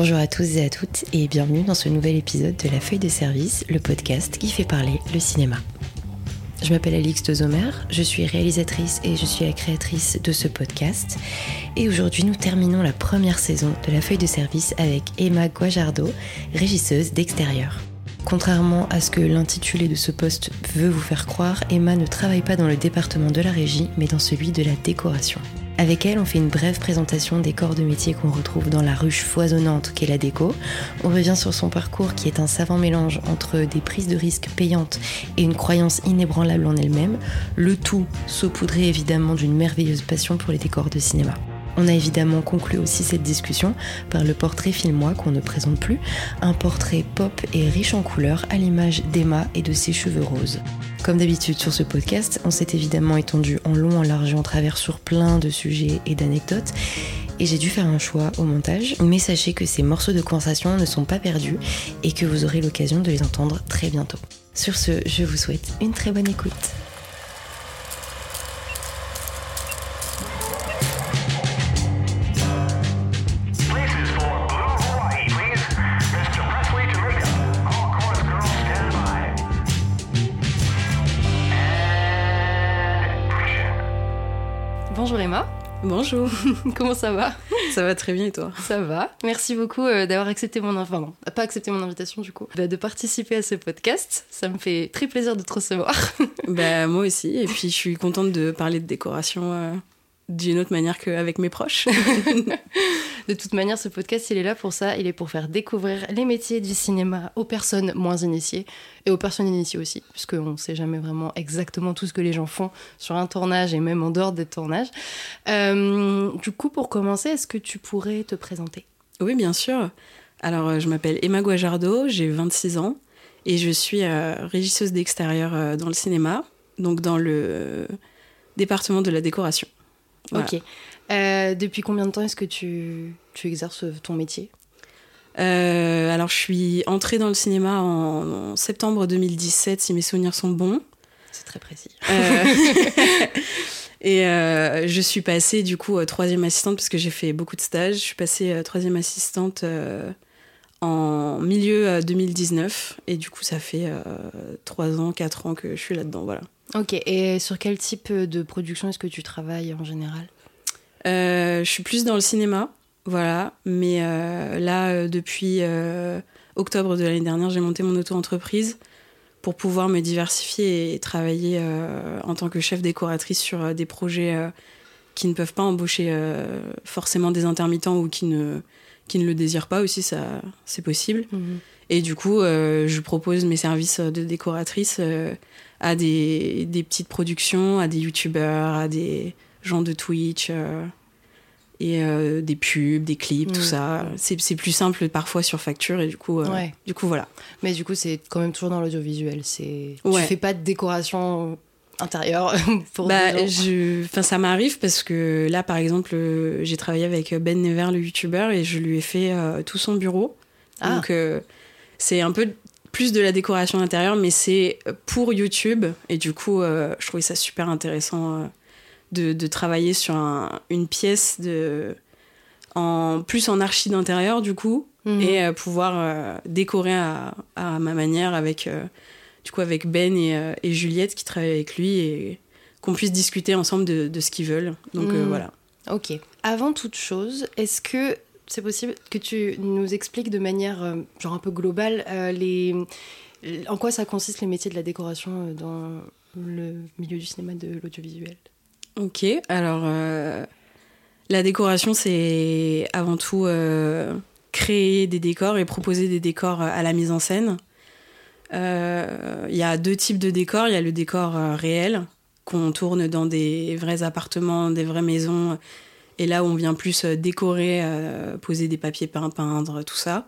Bonjour à tous et à toutes et bienvenue dans ce nouvel épisode de La Feuille de Service, le podcast qui fait parler le cinéma. Je m'appelle Alix de Zomer, je suis réalisatrice et je suis la créatrice de ce podcast. Et aujourd'hui, nous terminons la première saison de La Feuille de Service avec Emma Guajardo, régisseuse d'extérieur. Contrairement à ce que l'intitulé de ce poste veut vous faire croire, Emma ne travaille pas dans le département de la régie, mais dans celui de la décoration. Avec elle, on fait une brève présentation des corps de métier qu'on retrouve dans la ruche foisonnante qu'est la déco. On revient sur son parcours qui est un savant mélange entre des prises de risques payantes et une croyance inébranlable en elle-même, le tout saupoudré évidemment d'une merveilleuse passion pour les décors de cinéma. On a évidemment conclu aussi cette discussion par le portrait filmois qu'on ne présente plus, un portrait pop et riche en couleurs à l'image d'Emma et de ses cheveux roses. Comme d'habitude sur ce podcast, on s'est évidemment étendu en long, en large en travers sur plein de sujets et d'anecdotes. Et j'ai dû faire un choix au montage, mais sachez que ces morceaux de conversation ne sont pas perdus et que vous aurez l'occasion de les entendre très bientôt. Sur ce, je vous souhaite une très bonne écoute. Bonjour, comment ça va? Ça va très bien et toi? Ça va. Merci beaucoup euh, d'avoir accepté mon enfin non, pas accepté mon invitation du coup, bah, de participer à ce podcast. Ça me fait très plaisir de te recevoir. Bah moi aussi, et puis je suis contente de parler de décoration euh, d'une autre manière qu'avec mes proches. de toute manière, ce podcast, il est là pour ça. Il est pour faire découvrir les métiers du cinéma aux personnes moins initiées et aux personnes initiées aussi, puisqu'on ne sait jamais vraiment exactement tout ce que les gens font sur un tournage et même en dehors des tournages. Euh, du coup, pour commencer, est-ce que tu pourrais te présenter? Oui, bien sûr. Alors euh, je m'appelle Emma Guajardo, j'ai 26 ans, et je suis euh, régisseuse d'extérieur euh, dans le cinéma, donc dans le département de la décoration. Voilà. Ok. Euh, depuis combien de temps est-ce que tu, tu exerces ton métier? Euh, alors je suis entrée dans le cinéma en, en septembre 2017, si mes souvenirs sont bons. C'est très précis. Euh, et je suis passée du coup troisième assistante parce que j'ai fait beaucoup de stages. Je suis passée troisième assistante en milieu euh, 2019 et du coup ça fait trois ans, quatre ans que je suis là-dedans. Voilà. Ok. Et sur quel type de production est-ce que tu travailles en général? Je suis plus dans le cinéma, voilà. Mais euh, là, euh, depuis euh, octobre de l'année dernière, j'ai monté mon auto-entreprise pour pouvoir me diversifier et travailler euh, en tant que chef décoratrice sur euh, des projets euh, qui ne peuvent pas embaucher euh, forcément des intermittents ou qui ne, qui ne le désirent pas aussi, ça, c'est possible. Et du coup, euh, je propose mes services de décoratrice euh, à des, des petites productions, à des youtubeurs, à des gens de Twitch euh, et euh, des pubs, des clips, tout Mm. ça. C'est c'est plus simple parfois sur facture et du coup, euh, Ouais. du coup voilà. Mais du coup, c'est quand même toujours dans l'audiovisuel. C'est. Ouais. Tu fais pas de décoration intérieure pour Bah, je, enfin, ça m'arrive parce que là, par exemple, j'ai travaillé avec Ben Never, le youtubeur, et je lui ai fait euh, tout son bureau. Ah. Donc, c'est un peu plus de la décoration intérieure, mais c'est pour YouTube. Et du coup, je trouvais ça super intéressant de, de travailler sur un- une pièce de, en, plus en archi d'intérieur, du coup, Mhm. et euh, pouvoir euh, décorer à, à ma manière avec, euh, du coup, avec Ben et, et Juliette qui travaillent avec lui et qu'on puisse discuter ensemble de, de ce qu'ils veulent. Donc Mhm. voilà. Ok. Avant toute chose, est-ce que c'est possible que tu nous expliques de manière euh, genre un peu globale euh, les en quoi ça consiste les métiers de la décoration euh, dans le milieu du cinéma de l'audiovisuel? Ok, alors euh, la décoration, c'est avant tout euh, créer des décors et proposer des décors à la mise en scène. Euh, Il y a deux types de décors. Il y a le décor euh, réel, qu'on tourne dans des vrais appartements, des vraies maisons, et là où on vient plus euh, décorer, euh, poser des papiers peints, peindre, tout ça.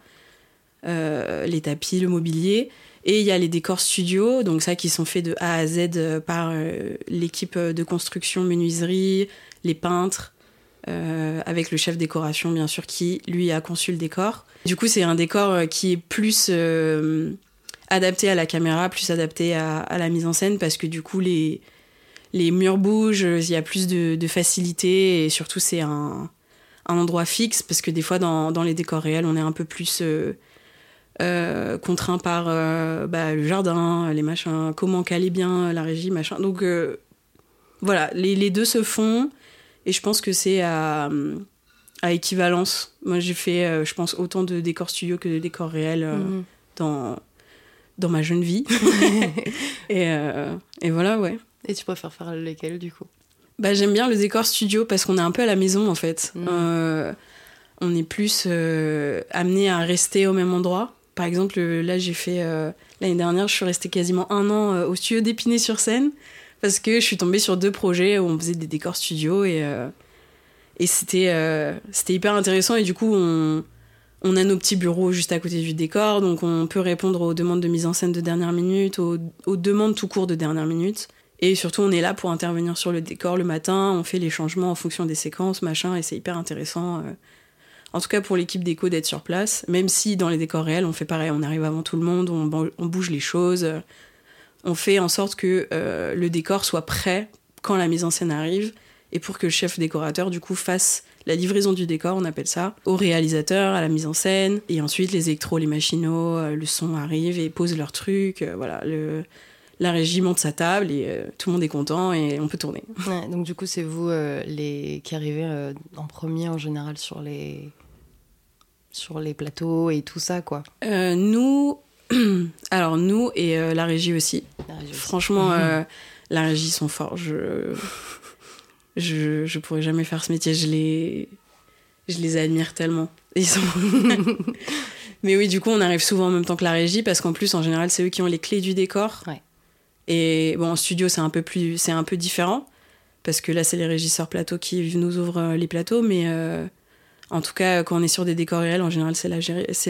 Euh, les tapis, le mobilier. Et il y a les décors studio, donc ça qui sont faits de A à Z euh, par euh, l'équipe de construction menuiserie, les peintres, euh, avec le chef décoration bien sûr qui lui a conçu le décor. Du coup c'est un décor euh, qui est plus euh, adapté à la caméra, plus adapté à, la mise en scène parce que du coup les, murs bougent, il y a plus de, de facilité et surtout c'est un, endroit fixe, parce que des fois, dans les décors réels, on est un peu plus euh, contraint par euh, bah, le jardin, les machins, comment caler bien la régie, machin. Donc euh, voilà, les, les deux se font, et je pense que c'est à, à équivalence. Moi, j'ai fait, je pense, autant de décors studio que de décors réels Mhm. dans, dans ma jeune vie. et, et voilà, ouais. Et tu préfères faire lesquels du coup? Bah, j'aime bien le décor studio parce qu'on est un peu à la maison en fait. Mhm. Euh, on est plus euh, amené à rester au même endroit. Par exemple, euh, là, j'ai fait. euh, L'année dernière, je suis restée quasiment un an euh, au studio d'Épinay-sur-Seine parce que je suis tombée sur deux projets où on faisait des décors studio et, et c'était c'était hyper intéressant. Et du coup, on, on a nos petits bureaux juste à côté du décor, donc on peut répondre aux demandes de mise en scène de dernière minute, aux, aux demandes tout court de dernière minute. Et surtout, on est là pour intervenir sur le décor le matin, on fait les changements en fonction des séquences, machin, et c'est hyper intéressant. En tout cas, pour l'équipe déco d'être sur place, même si dans les décors réels, on fait pareil, on arrive avant tout le monde, on, bouge les choses, euh, on fait en sorte que euh, le décor soit prêt quand la mise en scène arrive, et pour que le chef décorateur, du coup, fasse la livraison du décor, on appelle ça, au réalisateur, à la mise en scène, et ensuite les électros, les machinaux, euh, le son arrive et posent leurs trucs, voilà, le, la régie monte sa table et tout le monde est content et on peut tourner. Donc du coup, c'est vous les qui arrivez en premier en général sur les sur les plateaux et tout ça quoi. Euh, nous, alors nous et euh, la régie aussi. La régie aussi. Franchement, euh, la régie ils sont forts. Je, je, je pourrais jamais faire ce métier. Je les, je les admire tellement. Ils sont. Mais oui, du coup, on arrive souvent en même temps que la régie parce qu'en plus, en général, c'est eux qui ont les clés du décor. Ouais. Et bon, en studio, c'est un peu plus, c'est un peu différent parce que là, c'est les régisseurs plateaux qui nous ouvrent les plateaux, mais euh, en tout cas, quand on est sur des décors réels, en général, c'est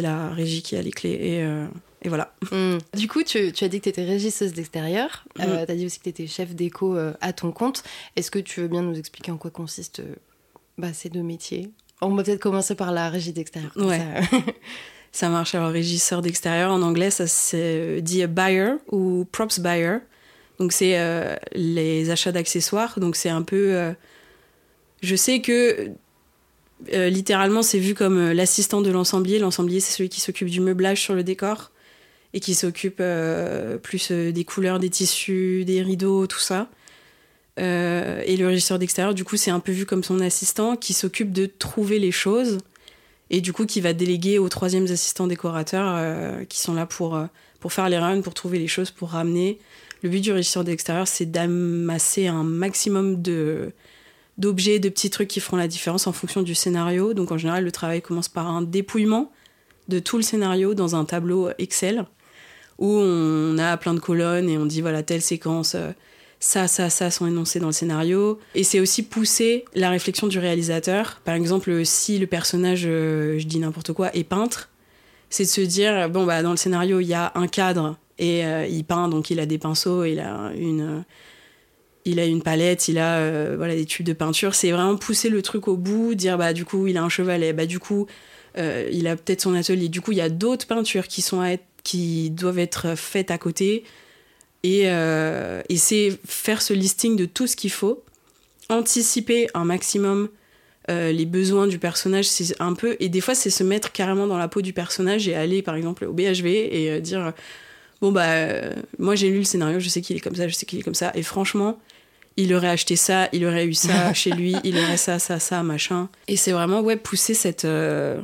la, régie qui a les clés et, euh, et voilà. Mm. Du coup, tu, tu as dit que tu étais régisseuse d'extérieur. Euh, tu as dit aussi que tu étais chef d'éco euh, à ton compte. Est-ce que tu veux bien nous expliquer en quoi consistent bah, ces deux métiers? On va peut-être commencer par la régie d'extérieur. Ouais. ça. Ça marche. Alors, régisseur d'extérieur, en anglais, ça se dit buyer ou props buyer. Donc, c'est euh, les achats d'accessoires. Donc, c'est un peu. euh, je sais que euh, littéralement, c'est vu comme euh, l'assistant de l'ensemblier. L'ensemblier, c'est celui qui s'occupe du meublage sur le décor et qui s'occupe euh, plus des couleurs, des tissus, des rideaux, tout ça. Et le régisseur d'extérieur, du coup, c'est un peu vu comme son assistant qui s'occupe de trouver les choses et du coup qui va déléguer aux troisièmes assistants décorateurs qui sont là pour, pour faire les runs, pour trouver les choses, pour ramener. Le but du régisseur d'extérieur, c'est d'amasser un maximum de d'objets, de petits trucs qui feront la différence en fonction du scénario. Donc en général, le travail commence par un dépouillement de tout le scénario dans un tableau Excel où on a plein de colonnes et on dit voilà telle séquence, euh, ça, ça, ça sont énoncés dans le scénario. Et c'est aussi pousser la réflexion du réalisateur. Par exemple, si le personnage, euh, je dis n'importe quoi, est peintre, c'est de se dire bon bah dans le scénario il y a un cadre et euh, il peint donc il a des pinceaux, il a une il a une palette, il a euh, voilà des tubes de peinture. C'est vraiment pousser le truc au bout, dire bah du coup il a un chevalet, bah du coup euh, il a peut-être son atelier. Du coup il y a d'autres peintures qui sont à être- qui doivent être faites à côté. Et, euh, et c'est faire ce listing de tout ce qu'il faut, anticiper un maximum les besoins du personnage, c'est un peu. Et des fois, c'est se mettre carrément dans la peau du personnage et aller, par exemple, au BHV et dire Bon, bah, moi j'ai lu le scénario, je sais qu'il est comme ça, je sais qu'il est comme ça. Et franchement, il aurait acheté ça, il aurait eu ça chez lui, il aurait ça, ça, ça, machin. Et c'est vraiment, ouais, pousser cette, euh,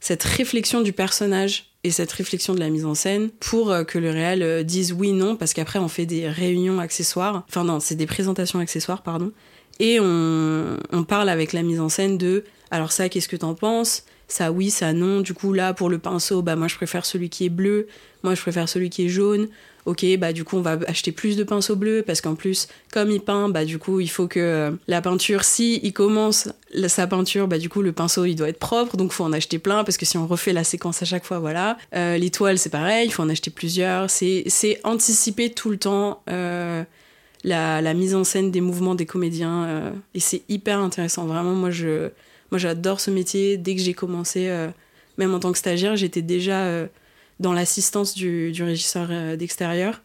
cette réflexion du personnage et cette réflexion de la mise en scène pour euh, que le réel euh, dise oui, non, parce qu'après on fait des réunions accessoires, enfin non, c'est des présentations accessoires, pardon, et on, on parle avec la mise en scène de alors ça, qu'est-ce que t'en penses? Ça oui, ça non. Du coup, là, pour le pinceau, bah moi je préfère celui qui est bleu, moi je préfère celui qui est jaune. Ok, bah du coup on va acheter plus de pinceaux bleus parce qu'en plus, comme il peint, bah du coup il faut que euh, la peinture, si il commence sa peinture, bah du coup le pinceau il doit être propre, donc faut en acheter plein parce que si on refait la séquence à chaque fois, voilà. Euh, les toiles c'est pareil, il faut en acheter plusieurs. C'est c'est anticiper tout le temps. euh, la, mise en scène des mouvements des comédiens euh, et c'est hyper intéressant vraiment moi je moi j'adore ce métier dès que j'ai commencé même en tant que stagiaire j'étais déjà dans l'assistance du, du régisseur euh, d'extérieur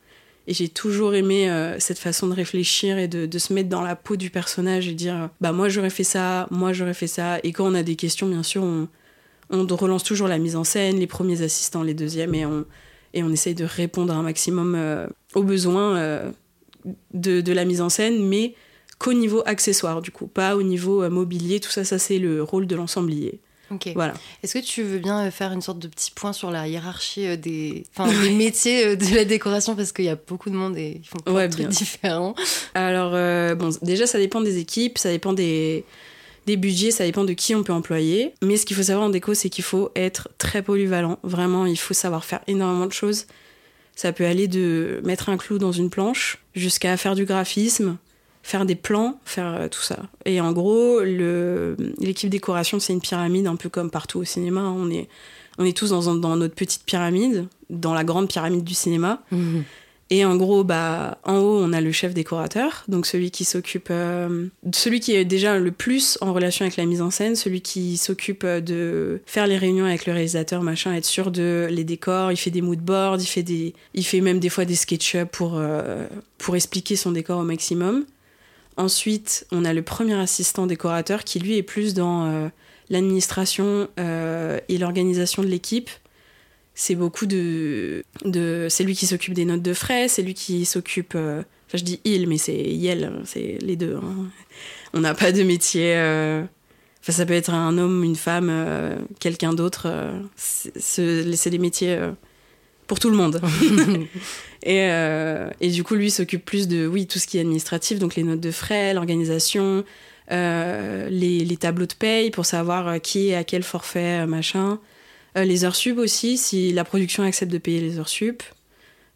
Et j'ai toujours aimé euh, cette façon de réfléchir et de, se mettre dans la peau du personnage et dire bah moi j'aurais fait ça, moi j'aurais fait ça. Et quand on a des questions, bien sûr, on, on relance toujours la mise en scène, les premiers assistants, les deuxièmes, et on, et on essaye de répondre un maximum euh, aux besoins de, de la mise en scène, mais qu'au niveau accessoire, du coup, pas au niveau mobilier. Tout ça, ça c'est le rôle de l'ensemblier. Ok. Voilà. Est-ce que tu veux bien euh, faire une sorte de petit point sur la hiérarchie euh, des, enfin, des métiers euh, de la décoration? Parce qu'il y a beaucoup de monde et ils font plein Ouais, de trucs bien. différents. Alors, euh, bon, déjà, ça dépend des équipes, ça dépend des, des budgets, ça dépend de qui on peut employer. Mais ce qu'il faut savoir en déco, c'est qu'il faut être très polyvalent. Vraiment, il faut savoir faire énormément de choses. Ça peut aller de mettre un clou dans une planche jusqu'à faire du graphisme, faire des plans, faire euh, tout ça. Et en gros, l'équipe décoration, c'est une pyramide, un peu comme partout au cinéma. On est, on est tous dans, dans notre petite pyramide, dans la grande pyramide du cinéma. Et en gros, bah, en haut, on a le chef décorateur, donc celui qui s'occupe, euh, celui qui est déjà le plus en relation avec la mise en scène, celui qui s'occupe euh, de faire les réunions avec le réalisateur, machin, être sûr de les décors. Il fait des mood boards, il fait des, il fait même des fois des SketchUp pour euh, pour expliquer son décor au maximum. Ensuite, on a le premier assistant décorateur qui lui est plus dans euh, l'administration euh, et l'organisation de l'équipe c'est beaucoup de, c'est lui qui s'occupe des notes de frais, c'est lui qui s'occupe euh, enfin je dis il mais c'est Yel, c'est les deux. hein. On n'a pas de métier enfin ça peut être un homme, une femme, quelqu'un d'autre c'est des métiers pour tout le monde. et, euh, et du coup lui s'occupe plus de oui, tout ce qui est administratif donc les notes de frais, l'organisation euh, les, les tableaux de paye pour savoir euh, qui est à quel forfait, machin. Euh, les heures sub aussi, si la production accepte de payer les heures sup.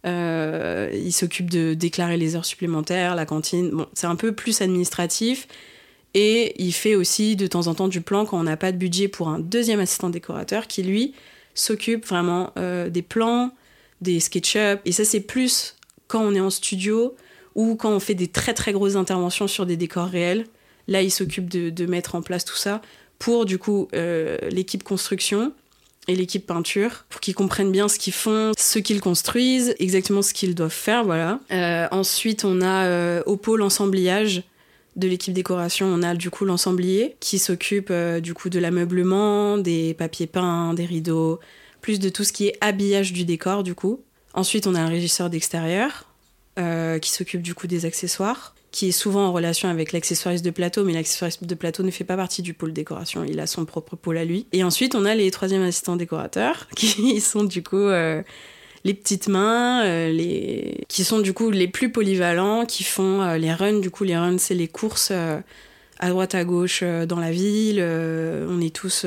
Il s'occupe de déclarer les heures supplémentaires, la cantine. Bon, c'est un peu plus administratif. Et il fait aussi de temps en temps du plan quand on n'a pas de budget pour un deuxième assistant décorateur qui, lui, s'occupe vraiment des plans, des SketchUp. Et ça, c'est plus quand on est en studio ou quand on fait des très très grosses interventions sur des décors réels. Là, il s'occupe de, mettre en place tout ça pour, du coup, euh, l'équipe construction et l'équipe peinture pour qu'ils comprennent bien ce qu'ils font, ce qu'ils construisent, exactement ce qu'ils doivent faire, voilà. Euh, ensuite, on a euh, au pôle ensembliage de l'équipe décoration, on a du coup l'ensemblier qui s'occupe du coup de l'ameublement, des papiers peints, des rideaux, plus de tout ce qui est habillage du décor du coup. Ensuite, on a un régisseur d'extérieur euh, qui s'occupe du coup des accessoires, qui est souvent en relation avec l'accessoiriste de plateau, mais l'accessoiriste de plateau ne fait pas partie du pôle décoration, il a son propre pôle à lui. Et ensuite, on a les troisième assistants décorateurs, qui sont du coup euh, les petites mains, euh, qui sont du coup les plus polyvalents, qui font les runs. Du coup, les runs, c'est les courses à droite, à gauche dans la ville. on est tous...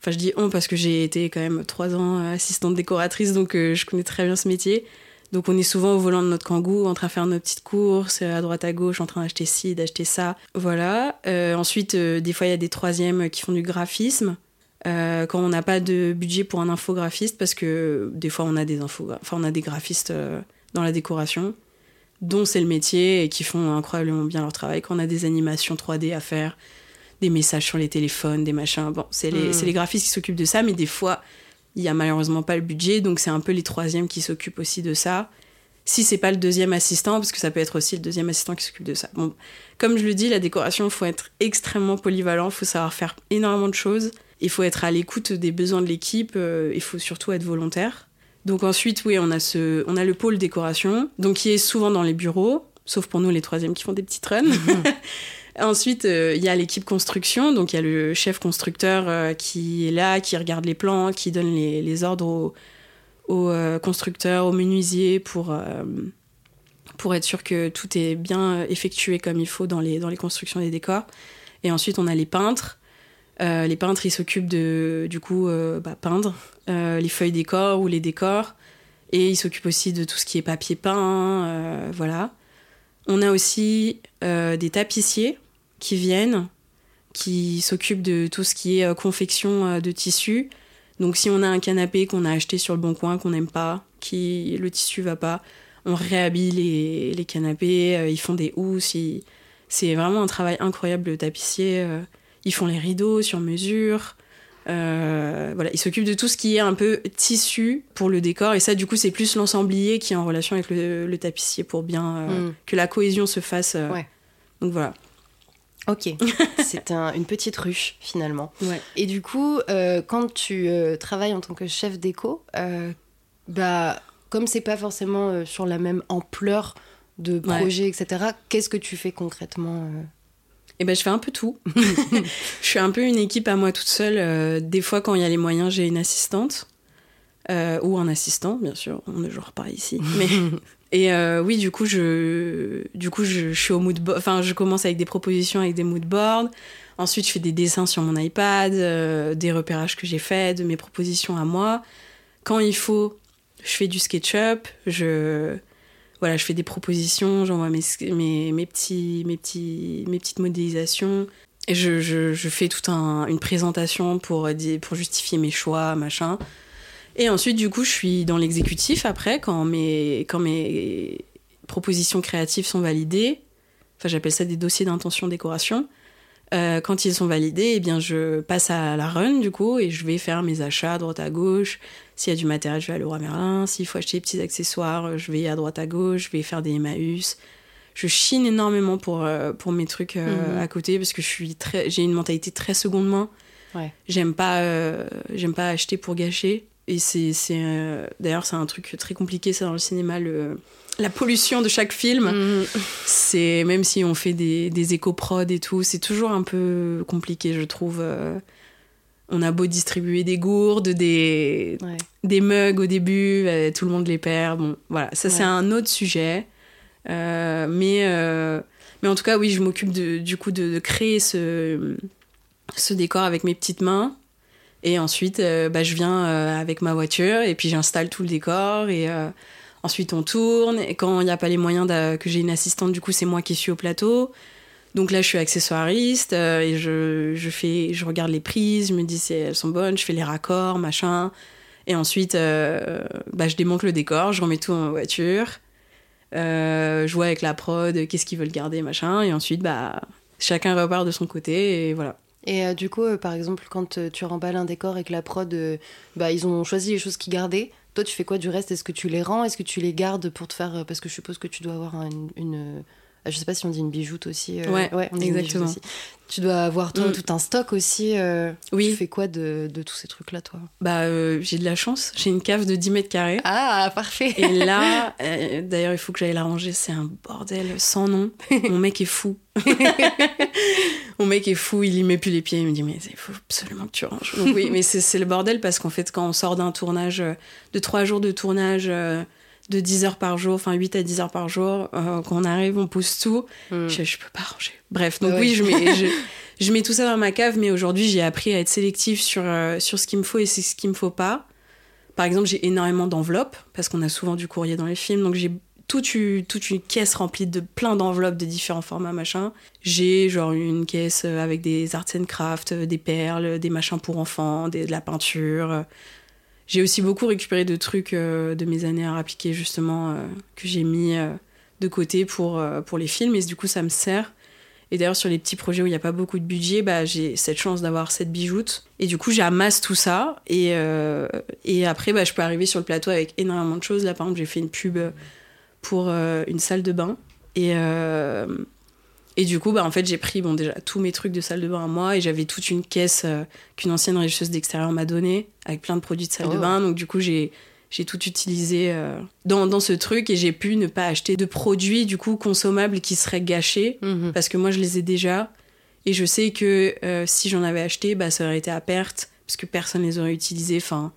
Enfin, je dis on parce que j'ai été quand même trois ans assistante décoratrice, donc euh, je connais très bien ce métier. Donc on est souvent au volant de notre kangou, en train de faire nos petites courses, à droite à gauche, en train d'acheter ci, d'acheter ça. Voilà. Euh, ensuite, euh, des fois, il y a des troisièmes qui font du graphisme. Quand on n'a pas de budget pour un infographiste, parce que des fois on a des info, enfin on a des graphistes dans la décoration, dont c'est le métier et qui font incroyablement bien leur travail. Quand on a des animations 3D à faire, des messages sur les téléphones, des machins, bon, c'est les, Mm. c'est les graphistes qui s'occupent de ça, mais des fois il y a malheureusement pas le budget, donc c'est un peu les troisièmes qui s'occupent aussi de ça. Si c'est pas le deuxième assistant, parce que ça peut être aussi le deuxième assistant qui s'occupe de ça. Bon, comme je le dis, la décoration, il faut être extrêmement polyvalent, il faut savoir faire énormément de choses, il faut être à l'écoute des besoins de l'équipe, euh, il faut surtout être volontaire. Donc ensuite, oui, on a, ce, on a le pôle décoration, donc qui est souvent dans les bureaux, sauf pour nous les troisièmes qui font des petites runs. Ensuite, euh, il y a l'équipe construction, donc il y a le chef constructeur euh, qui est là, qui regarde les plans, qui donne les, ordres aux, euh, constructeurs, aux menuisiers pour, pour être sûr que tout est bien effectué comme il faut dans les, dans les constructions des décors. Et ensuite, on a les peintres. Les peintres, ils s'occupent de, du coup, bah, peindre les feuilles décors ou les décors. Et ils s'occupent aussi de tout ce qui est papier peint, voilà. On a aussi euh, des tapissiers qui viennent, qui s'occupent de tout ce qui est euh, confection euh, de tissus. Donc si on a un canapé qu'on a acheté sur le bon coin, qu'on n'aime pas, qui le tissu va pas, on réhabille les, canapés, ils font des housses, c'est vraiment un travail incroyable le tapissier. ils font les rideaux sur mesure. Euh, voilà, il s'occupe de tout ce qui est un peu tissu pour le décor. Et ça, du coup, c'est plus l'ensemblier qui est en relation avec le, le tapissier pour bien euh, Mm. que la cohésion se fasse. euh. Ouais. Donc voilà. Ok, c'est un- une petite ruche finalement. Ouais. Et du coup, quand tu travailles en tant que chef d'éco, bah, comme c'est pas forcément sur la même ampleur de Ouais. projet, etc., qu'est-ce que tu fais concrètement Et ben, je fais un peu tout. je suis un peu une équipe à moi toute seule. Euh, des fois, quand il y a les moyens, j'ai une assistante. Euh, ou un assistant, bien sûr. On ne genre pas ici. Mais... Et euh, oui, du coup, je, du coup, je, je suis au mood board. Enfin, je commence avec des propositions avec des mood boards. Ensuite, je fais des dessins sur mon iPad, des repérages que j'ai faits, de mes propositions à moi. Quand il faut, je fais du SketchUp. Je, voilà, je fais des propositions, j'envoie mes, mes, mes, petits, mes, petits, mes petites modélisations. Et je, je, fais toute un, une présentation pour, dire- pour justifier mes choix, machin. Et ensuite, du coup, je suis dans l'exécutif après, quand mes, quand mes propositions créatives sont validées. Enfin, j'appelle ça des dossiers d'intention décoration. Euh, quand ils sont validés, eh bien, je passe à la run, du coup, et je vais faire mes achats à droite à gauche. S'il y a du matériel, je vais à Leroy Merlin. S'il faut acheter des petits accessoires, je vais à droite à gauche. Je vais faire des Emmaüs. Je chine énormément pour, euh, pour mes trucs euh, Mhm. à côté parce que je suis très, j'ai une mentalité très seconde main. Ouais. J'aime pas, j'aime pas acheter pour gâcher. Et c'est, euh, d'ailleurs, c'est un truc très compliqué, ça, dans le cinéma, le, la pollution de chaque film. Mhm. C'est, même si on fait des, des éco-prod et tout, c'est toujours un peu compliqué, je trouve. euh. on a beau distribuer des gourdes, des, Ouais. des mugs au début, euh, tout le monde les perd. Bon, voilà, ça c'est un autre sujet. Mais, mais en tout cas, oui, je m'occupe du coup de, de créer ce, ce décor avec mes petites mains. Et ensuite, euh, bah, je viens euh, avec ma voiture et puis j'installe tout le décor. Et euh, ensuite, on tourne. Et quand il n'y a pas les moyens que j'ai une assistante, du coup, c'est moi qui suis au plateau. Donc là, je suis accessoiriste et je, je, fais, je regarde les prises, je me dis si elles sont bonnes, je fais les raccords, machin. Et ensuite, bah, je démonte le décor, je remets tout ma voiture. Je vois avec la prod qu'est-ce qu'ils veulent garder, machin. Et ensuite, bah, chacun repart de son côté et voilà. Et euh, du coup, euh, par exemple, quand euh, tu remballes un décor et que la prod, bah, ils ont choisi les choses qu'ils gardaient, toi, tu fais quoi du reste? Est-ce que tu les rends? Est-ce que tu les gardes pour te faire. Parce que je suppose que tu dois avoir un- une. Une, je sais pas si on dit une bijoute aussi. euh, Ouais, on dit une exactement. aussi. Tu dois avoir toi, Mm. tout un stock aussi. euh, Oui. Tu fais quoi de, de tous ces trucs-là, toi? Bah, euh, j'ai de la chance, j'ai une cave de 10 mètres carrés. Ah, parfait Et là, euh, d'ailleurs, il faut que j'aille la ranger, c'est un bordel sans nom. Mon mec est fou. Mon mec est fou, il y met plus les pieds, il me dit mais il faut absolument que tu ranges. Donc oui, mais c'est le bordel parce qu'en fait quand on sort d'un tournage, de 3 jours de tournage, de 10 heures par jour, enfin 8 à 10 heures par jour, euh, quand on arrive, on pousse tout, Mm. je, je peux pas ranger. Bref, donc Ouais, oui, je mets, je, je mets tout ça dans ma cave, mais aujourd'hui j'ai appris à être sélective sur, euh, sur ce qu'il me faut et ce qu'il me faut pas. Par exemple, j'ai énormément d'enveloppes, parce qu'on a souvent du courrier dans les films, donc j'ai toute une, toute une caisse remplie de plein d'enveloppes de différents formats, machin. J'ai genre une caisse euh, avec des arts and crafts, euh, des perles, des machins pour enfants, des- de la peinture. J'ai aussi beaucoup récupéré de trucs euh, de mes années à appliquer, justement, euh, que j'ai mis euh, de côté pour, pour les films, et du coup, ça me sert. Et d'ailleurs, sur les petits projets où il n'y a pas beaucoup de budget, bah, j'ai cette chance d'avoir cette bijoute. Et du coup, j'amasse tout ça. Et, et après, bah, je peux arriver sur le plateau avec énormément de choses. Là, par exemple, j'ai fait une pub pour une salle de bain. Et, euh, et du coup, bah, en fait, j'ai pris bon, déjà tous mes trucs de salle de bain à moi. Et j'avais toute une caisse euh, qu'une ancienne régisseuse d'extérieur m'a donnée, avec plein de produits de salle de Oh. bain. Donc, du coup, j'ai j'ai tout utilisé euh, dans, dans ce truc et j'ai pu ne pas acheter de produits du coup consommables qui seraient gâchés Mhm. parce que moi je les ai déjà et je sais que euh, si j'en avais acheté bah ça aurait été à perte parce que personne les aurait utilisés enfin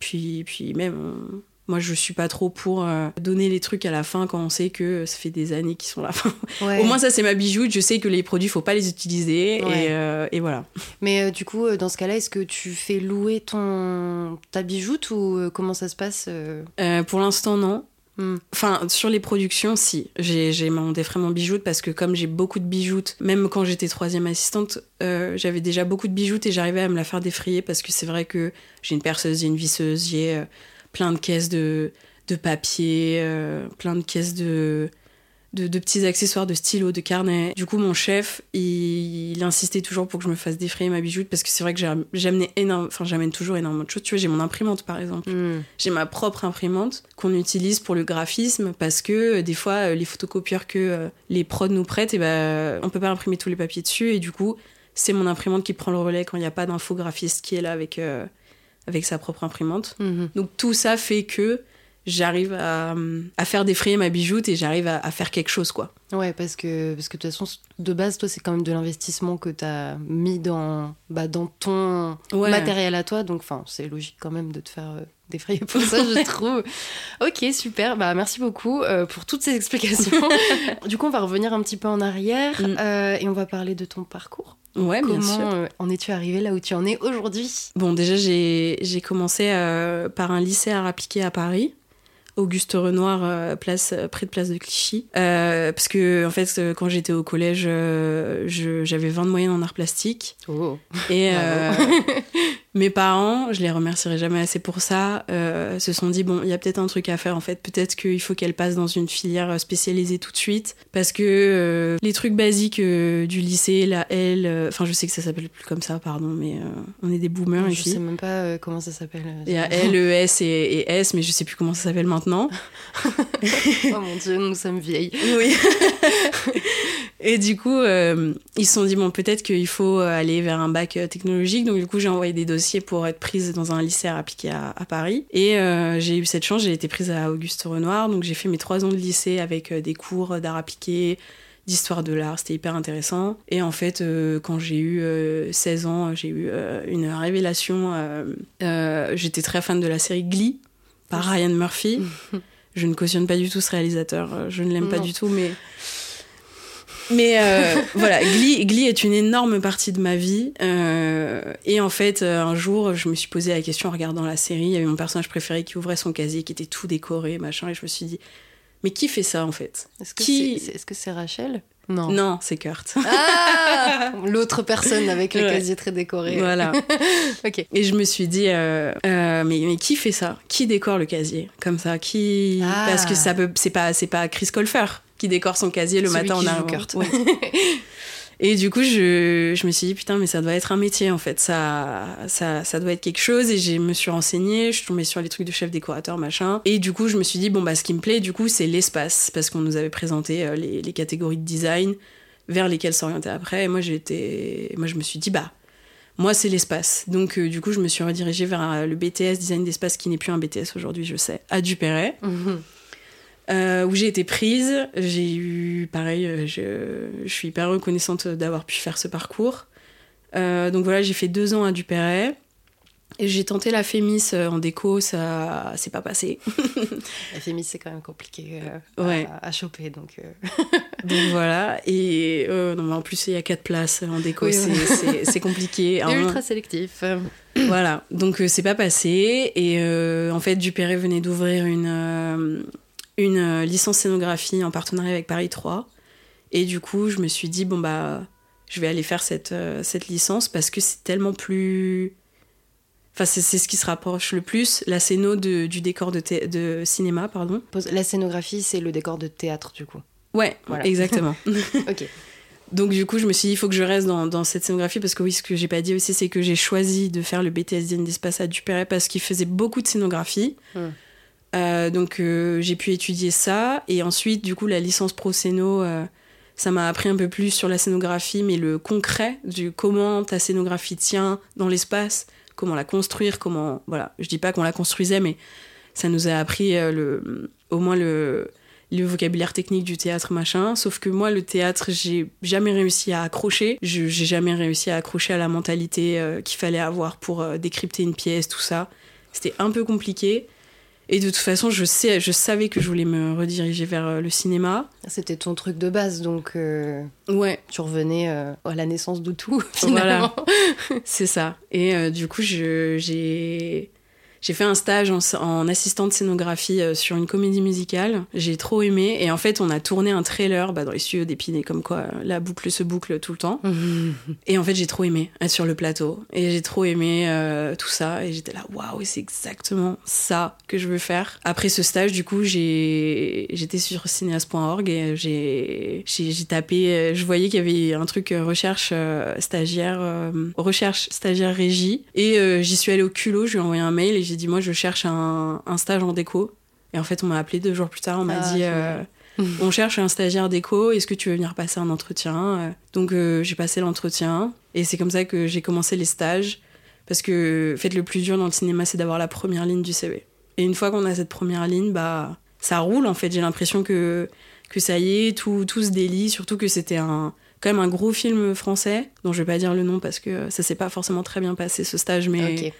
puis puis même moi je suis pas trop pour euh, donner les trucs à la fin quand on sait que ça fait des années qu'ils sont là Ouais. au moins ça c'est ma bijoute je sais que les produits faut pas les utiliser Ouais. et, euh, et voilà Mais euh, du coup, dans ce cas-là, est-ce que tu fais louer ton ta bijoute ou comment ça se passe pour l'instant non Hmm. Enfin, sur les productions, si. J'ai mon défrait mon bijoute parce que comme j'ai beaucoup de bijoutes, même quand j'étais troisième assistante, j'avais déjà beaucoup de bijoutes et j'arrivais à me la faire défrayer parce que c'est vrai que j'ai une perceuse, j'ai une visseuse, j'ai plein de caisses de, de papier, euh, plein de caisses de, de, de petits accessoires, de stylos, de carnets. Du coup, mon chef, il, il insistait toujours pour que je me fasse défrayer ma bijoute parce que c'est vrai que j'amenais énorme, enfin j'amène toujours énormément de choses. Tu vois, j'ai mon imprimante par exemple. Hmm. J'ai ma propre imprimante qu'on utilise pour le graphisme parce que euh, des fois euh, les photocopieurs que les prods nous prêtent, et ben on peut pas imprimer tous les papiers dessus et du coup c'est mon imprimante qui prend le relais quand il n'y a pas d'infographiste qui est là avec euh, avec sa propre imprimante. Mhm. Donc tout ça fait que j'arrive à, à faire défrayer ma bijoute et j'arrive à, à faire quelque chose quoi. Ouais, parce que, parce que de toute façon, de base, toi, c'est quand même de l'investissement que tu as mis dans, bah, dans ton Ouais. matériel à toi. Donc, enfin, c'est logique quand même de te faire euh, défrayer pour ça, je trouve. Ok, super. Bah, merci beaucoup euh, pour toutes ces explications. du coup, on va revenir un petit peu en arrière Mm. euh, et on va parler de ton parcours. Ouais, bien sûr. Comment euh, en es-tu arrivé là où tu en es aujourd'hui? Bon, déjà, j'ai commencé euh, par un lycée art appliqué à Paris. Auguste Renoir, euh, place, près de place de Clichy. Euh, parce que, en fait, quand j'étais au collège, j'avais 20 de moyenne en art plastique. Oh. Et euh, mes parents, je les remercierai jamais assez pour ça, euh, se sont dit bon, il y a peut-être un truc à faire en fait. Peut-être qu'il faut qu'elle passe dans une filière spécialisée tout de suite. Parce que euh, les trucs basiques euh, du lycée, la L, euh, enfin, je sais que ça s'appelle plus comme ça, pardon, mais euh, on est des boomers je ici. sais même pas euh, comment ça s'appelle. euh, Il y a L, E, S et, et S, mais je sais plus comment ça s'appelle maintenant. oh mon dieu, nous sommes vieilles. Oui. et du coup, euh, ils se sont dit, bon, peut-être qu'il faut aller vers un bac euh, technologique. Donc, du coup, j'ai envoyé des dossiers pour être prise dans un lycée appliqué à, à Paris. Et euh, j'ai eu cette chance, j'ai été prise à Auguste Renoir. Donc, j'ai fait mes trois ans de lycée avec des cours d'art appliqué, d'histoire de l'art. C'était hyper intéressant. Et en fait, euh, quand j'ai eu euh, 16 ans, j'ai eu euh, une révélation. J'étais très fan de la série Glee par Ryan Murphy. Je ne cautionne pas du tout ce réalisateur, je ne l'aime pas du tout, mais. Mais euh, voilà, Glee, Glee est une énorme partie de ma vie. euh, et en fait, euh, un jour, je me suis posé la question en regardant la série. Il y avait mon personnage préféré qui ouvrait son casier, qui était tout décoré, machin. Et je me suis dit, mais qui fait ça en fait? Est-ce que Qui- c'est Rachel? Non. Non, c'est Kurt. Ah L'autre personne avec le Ouais. casier très décoré. voilà. Ok. Et je me suis dit, euh, euh, mais, mais qui fait ça? Qui décore le casier? Comme ça Qui Ah. Parce que ça peut, c'est pas, c'est pas Chris Colfer qui décore son casier le Celui matin en qui arrivant. Ouais. Et du coup, je, je me suis dit, putain, mais ça doit être un métier en fait. Ça, ça, ça doit être quelque chose. Et je me suis renseignée, je suis tombée sur les trucs de chef décorateur, machin. Et du coup, je me suis dit, bon, bah, ce qui me plaît, du coup, c'est l'espace. Parce qu'on nous avait présenté euh, les, les catégories de design vers lesquelles s'orienter après. Et moi, j'étais, moi, je me suis dit, bah, moi, c'est l'espace. Donc, euh, du coup, je me suis redirigée vers euh, le BTS design d'espace qui n'est plus un BTS aujourd'hui, je sais, à Dupéret Mhm. Euh, où j'ai été prise. J'ai eu, pareil, euh, je, je suis hyper reconnaissante d'avoir pu faire ce parcours. Euh, donc voilà, j'ai fait deux ans à Dupéret. Et j'ai tenté la Fémis en déco, ça c'est pas passé. La fémis, c'est quand même compliqué euh, Ouais. à, à choper. Donc, euh, Donc voilà, et euh, non, mais en plus il y a quatre places en déco, Oui, c'est- ouais. compliqué. Et moment- ultra sélectif. Voilà, donc c'est pas passé. Et en fait, Dupéret venait d'ouvrir une, une euh, licence scénographie en partenariat avec Paris 3. Et du coup, je me suis dit, bon, bah, je vais aller faire cette, euh, cette licence parce que c'est tellement plus. Enfin, c'est ce qui se rapproche le plus, la scéno de- du décor de, thé- de cinéma, pardon. La scénographie, c'est le décor de théâtre, du coup. Ouais, Voilà. exactement. Ok. Donc du coup, je me suis dit, il faut que je reste dans, dans cette scénographie parce que oui, ce que j'ai pas dit aussi, c'est que j'ai choisi de faire le BTS design d'espace à Dupéret parce qu'il faisait beaucoup de scénographie. Hmm. Euh, donc euh, j'ai pu étudier ça. Et ensuite, du coup, la licence pro scéno, euh, ça m'a appris un peu plus sur la scénographie, mais le concret du comment ta scénographie tient dans l'espace, comment la construire, comment voilà. Je dis pas qu'on la construisait, mais ça nous a appris le, au moins le le vocabulaire technique du théâtre machin. Sauf que moi le théâtre j'ai jamais réussi à accrocher. Je j'ai jamais réussi à accrocher à la mentalité qu'il fallait avoir pour décrypter une pièce tout ça. C'était un peu compliqué et de toute façon je sais je savais que je voulais me rediriger vers euh, le cinéma C'était ton truc de base, donc euh, ouais tu revenais euh, à la naissance de tout, Voilà. finalement. c'est ça et euh, du coup j'ai J'ai fait un stage en, en assistante scénographie euh, sur une comédie musicale. J'ai trop aimé. Et en fait, on a tourné un trailer bah, dans les studios d'Épinay, comme quoi euh, la boucle se boucle tout le temps. Et en fait, j'ai trop aimé être sur le plateau. Et j'ai trop aimé euh, tout ça. Et j'étais là, waouh, c'est exactement ça que je veux faire. Après ce stage, du coup, j'ai j'étais sur cinéas.org et j'ai tapé. Je voyais qu'il y avait un truc recherche euh, stagiaire, euh, recherche stagiaire régie. Et j'y suis allée au culot. Je lui ai envoyé un mail et j'ai dit, moi, je cherche un, un stage en déco. Et en fait, on m'a appelé deux jours plus tard. On m'a Ah, dit. euh, on cherche un stagiaire déco, est-ce que tu veux venir passer un entretien Euh, Donc euh, j'ai passé l'entretien et c'est comme ça que j'ai commencé les stages parce que en fait le plus dur dans le cinéma c'est d'avoir la première ligne du CV. Et une fois qu'on a cette première ligne, bah ça roule en fait, j'ai l'impression que que ça y est, tout, tout se délie, surtout que c'était un quand même un gros film français dont je vais pas dire le nom parce que ça s'est pas forcément très bien passé ce stage mais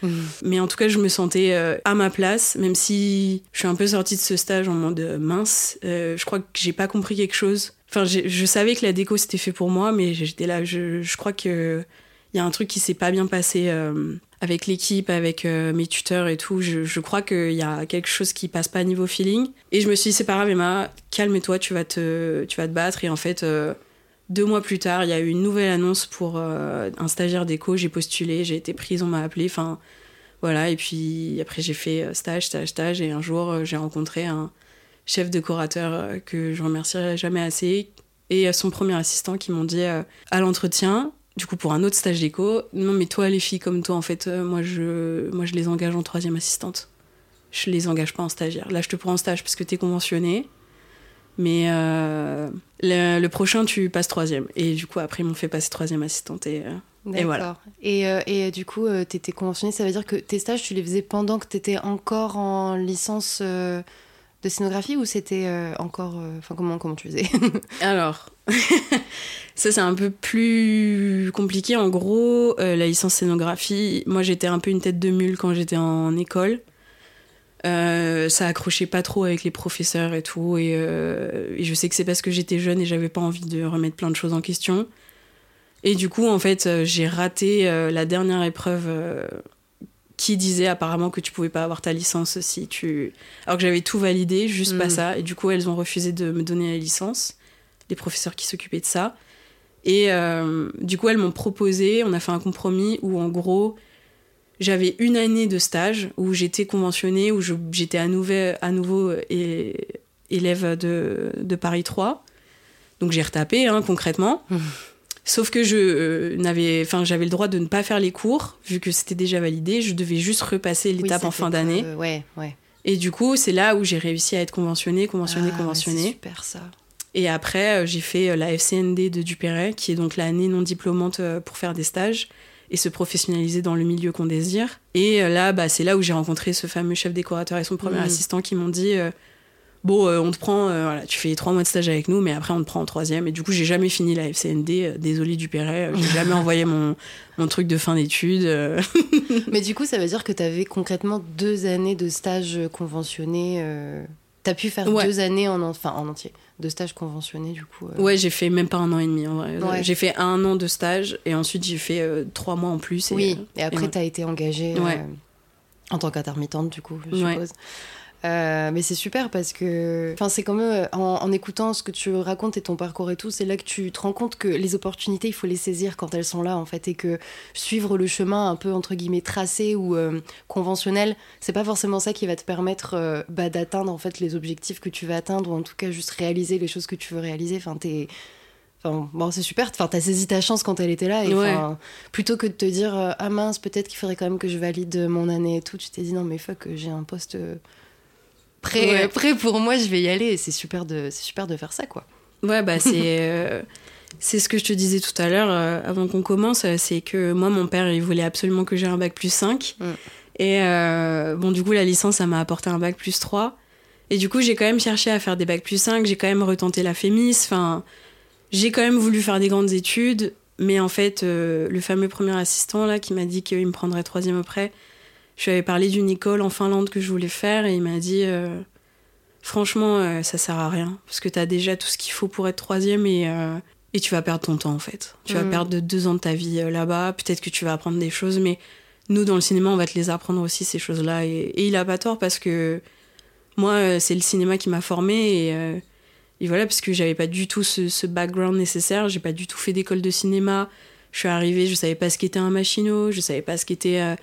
mais en tout cas, je me sentais euh, à ma place, même si je suis un peu sortie de ce stage en mode euh, mince. euh, je crois que j'ai pas compris quelque chose. Enfin, je savais que la déco c'était fait pour moi, mais j'étais là. Je, je crois que il y a un truc qui s'est pas bien passé euh, avec l'équipe, avec euh, mes tuteurs et tout. Je, je crois qu'il y a quelque chose qui passe pas niveau feeling. Et je me suis dit, c'est pas grave, Emma, calme-toi, tu vas te, tu vas te battre. Et en fait. euh, deux mois plus tard, il y a eu une nouvelle annonce pour euh, un stagiaire déco. J'ai postulé, j'ai été prise, on m'a appelé. Enfin, voilà, et puis après j'ai fait euh, stage, stage, stage, et un jour euh, j'ai rencontré un chef décorateur que je remercierai jamais assez, et son premier assistant qui m'ont dit à l'entretien, du coup pour un autre stage déco, non mais toi les filles comme toi en fait, moi, je, moi je les engage en troisième assistante. Je les engage pas en stagiaire. Là je te prends en stage parce que t'es conventionné, mais euh, le, le prochain tu passes troisième. Et du coup après ils m'ont fait passer troisième assistante et... euh, Et voilà. Et, euh, et, du coup, euh, t'étais conventionné, ça veut dire que tes stages, tu les faisais pendant que t'étais encore en licence de scénographie ou c'était encore. Enfin, comment, comment tu faisais Alors, ça c'est un peu plus compliqué. En gros, la licence scénographie, moi j'étais un peu une tête de mule quand j'étais en école. Euh, ça accrochait pas trop avec les professeurs et tout. Et, euh, et je sais que c'est parce que j'étais jeune et j'avais pas envie de remettre plein de choses en question. Et du coup, en fait, euh, j'ai raté euh, la dernière épreuve qui disait apparemment que tu pouvais pas avoir ta licence si tu. Alors que j'avais tout validé, juste pas Mm. ça. Et du coup, elles ont refusé de me donner la licence, les professeurs qui s'occupaient de ça. Et du coup, elles m'ont proposé, on a fait un compromis où en gros, j'avais une année de stage où j'étais conventionnée, où j'étais à, nouveau- à nouveau é- élève de, de Paris 3. Donc j'ai retapé hein, concrètement. Sauf que je euh, n'avais, enfin, j'avais le droit de ne pas faire les cours vu que c'était déjà validé. Je devais juste repasser l'étape Oui, en fin d'année. euh, ouais, ouais. Et du coup, c'est là où j'ai réussi à être conventionnée, conventionnée, Ah, conventionnée. c'est super ça. Et après, euh, j'ai fait la FCND de Dupéret, qui est donc l'année non diplômante pour faire des stages et se professionnaliser dans le milieu qu'on désire. Et euh, là, bah, c'est là où j'ai rencontré ce fameux chef décorateur et son premier Mhm. assistant qui m'ont dit euh, Bon, euh, on te prend, euh, voilà, tu fais trois mois de stage avec nous, mais après on te prend en troisième. Et du coup, j'ai jamais fini la FCND. désolé Dupéret, euh, j'ai jamais envoyé mon, mon truc de fin d'études. Mais du coup, ça veut dire que t'avais concrètement deux années de stage conventionné. euh, T'as pu faire Ouais. deux années en, en- enfin, en entier de stage conventionné, du coup. euh. Ouais, j'ai fait même pas un an et demi en vrai. Ouais. J'ai fait un an de stage et ensuite j'ai fait euh, trois mois en plus. Et, oui, euh, et après, ouais. t'as été engagée en tant qu'intermittente, du coup, je suppose. Euh, mais c'est super parce que, enfin, c'est quand même en, en écoutant ce que tu racontes et ton parcours et tout, c'est là que tu te rends compte que les opportunités, il faut les saisir quand elles sont là, en fait, et que suivre le chemin un peu entre guillemets tracé ou euh, conventionnel, c'est pas forcément ça qui va te permettre euh, bah, d'atteindre en fait les objectifs que tu veux atteindre ou en tout cas juste réaliser les choses que tu veux réaliser. Enfin, t'es Enfin, bon, c'est super. Enfin, t'as saisi ta chance quand elle était là. Et, Ouais. plutôt que de te dire euh, ah mince, peut-être qu'il faudrait quand même que je valide mon année et tout, tu t'es dit non mais fuck, j'ai un poste euh, prêt, Ouais. euh, prêt pour moi, je vais y aller. Et c'est super de, c'est super de faire ça quoi. Ouais, bah c'est euh, c'est ce que je te disais tout à l'heure euh, avant qu'on commence, c'est que moi mon père il voulait absolument que j'ai un bac plus 5 Mm. et euh, bon du coup la licence ça m'a apporté un bac plus 3 et du coup j'ai quand même cherché à faire des bacs plus 5, j'ai quand même retenté la FEMIS, enfin j'ai quand même voulu faire des grandes études mais en fait le fameux premier assistant là qui m'a dit qu'il me prendrait troisième après, je lui avais parlé d'une école en Finlande que je voulais faire et il m'a dit euh, franchement, euh, ça sert à rien. Parce que t'as déjà tout ce qu'il faut pour être troisième et, euh, et tu vas perdre ton temps, en fait. Tu vas Mhm. perdre deux ans de ta vie euh, là-bas. Peut-être que tu vas apprendre des choses, mais nous, dans le cinéma, on va te les apprendre aussi, ces choses-là. Et, et il a pas tort parce que moi, c'est le cinéma qui m'a formé et, et voilà, parce que j'avais pas du tout ce, ce background nécessaire, j'ai pas du tout fait d'école de cinéma. Je suis arrivée, je savais pas ce qu'était un machino, je savais pas ce qu'était euh,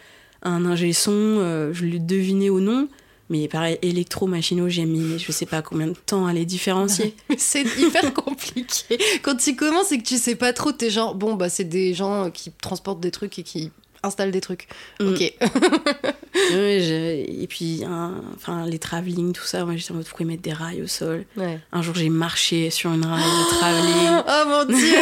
un ingé son, euh, je le devinais au nom. Mais pareil, électro, machino, j'ai mis je sais pas combien de temps à les différencier. C'est hyper compliqué. Quand tu commences et que tu sais pas trop, t'es genre, bon, bah, c'est des gens qui transportent des trucs et qui installent des trucs. Mm. Ok. Ouais, et puis, enfin, les travelling, tout ça, moi j'étais en mode pourquoi mettent des rails au sol? Ouais. Un jour, j'ai marché sur une rail de travelling. Oh mon dieu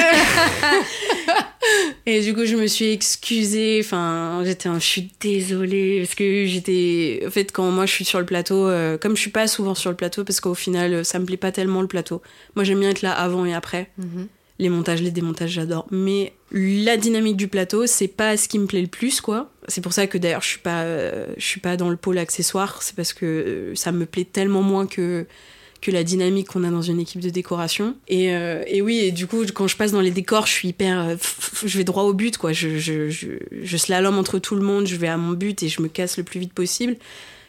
Et du coup, je me suis excusée. Enfin, j'étais, je suis désolée parce que j'étais. En fait, quand moi je suis sur le plateau, euh, comme je suis pas souvent sur le plateau, parce qu'au final, ça me plaît pas tellement le plateau. Moi, j'aime bien être là avant et après. Mhm. Les montages, les démontages, j'adore. Mais la dynamique du plateau, c'est pas ce qui me plaît le plus, quoi. C'est pour ça que d'ailleurs, je suis pas, euh, je suis pas dans le pôle accessoire. C'est parce que euh, ça me plaît tellement moins que que la dynamique qu'on a dans une équipe de décoration. Et, euh, et oui, et du coup, quand je passe dans les décors, je suis hyper. euh, je vais droit au but, quoi. Je, je, je, je slalom entre tout le monde, je vais à mon but et je me casse le plus vite possible.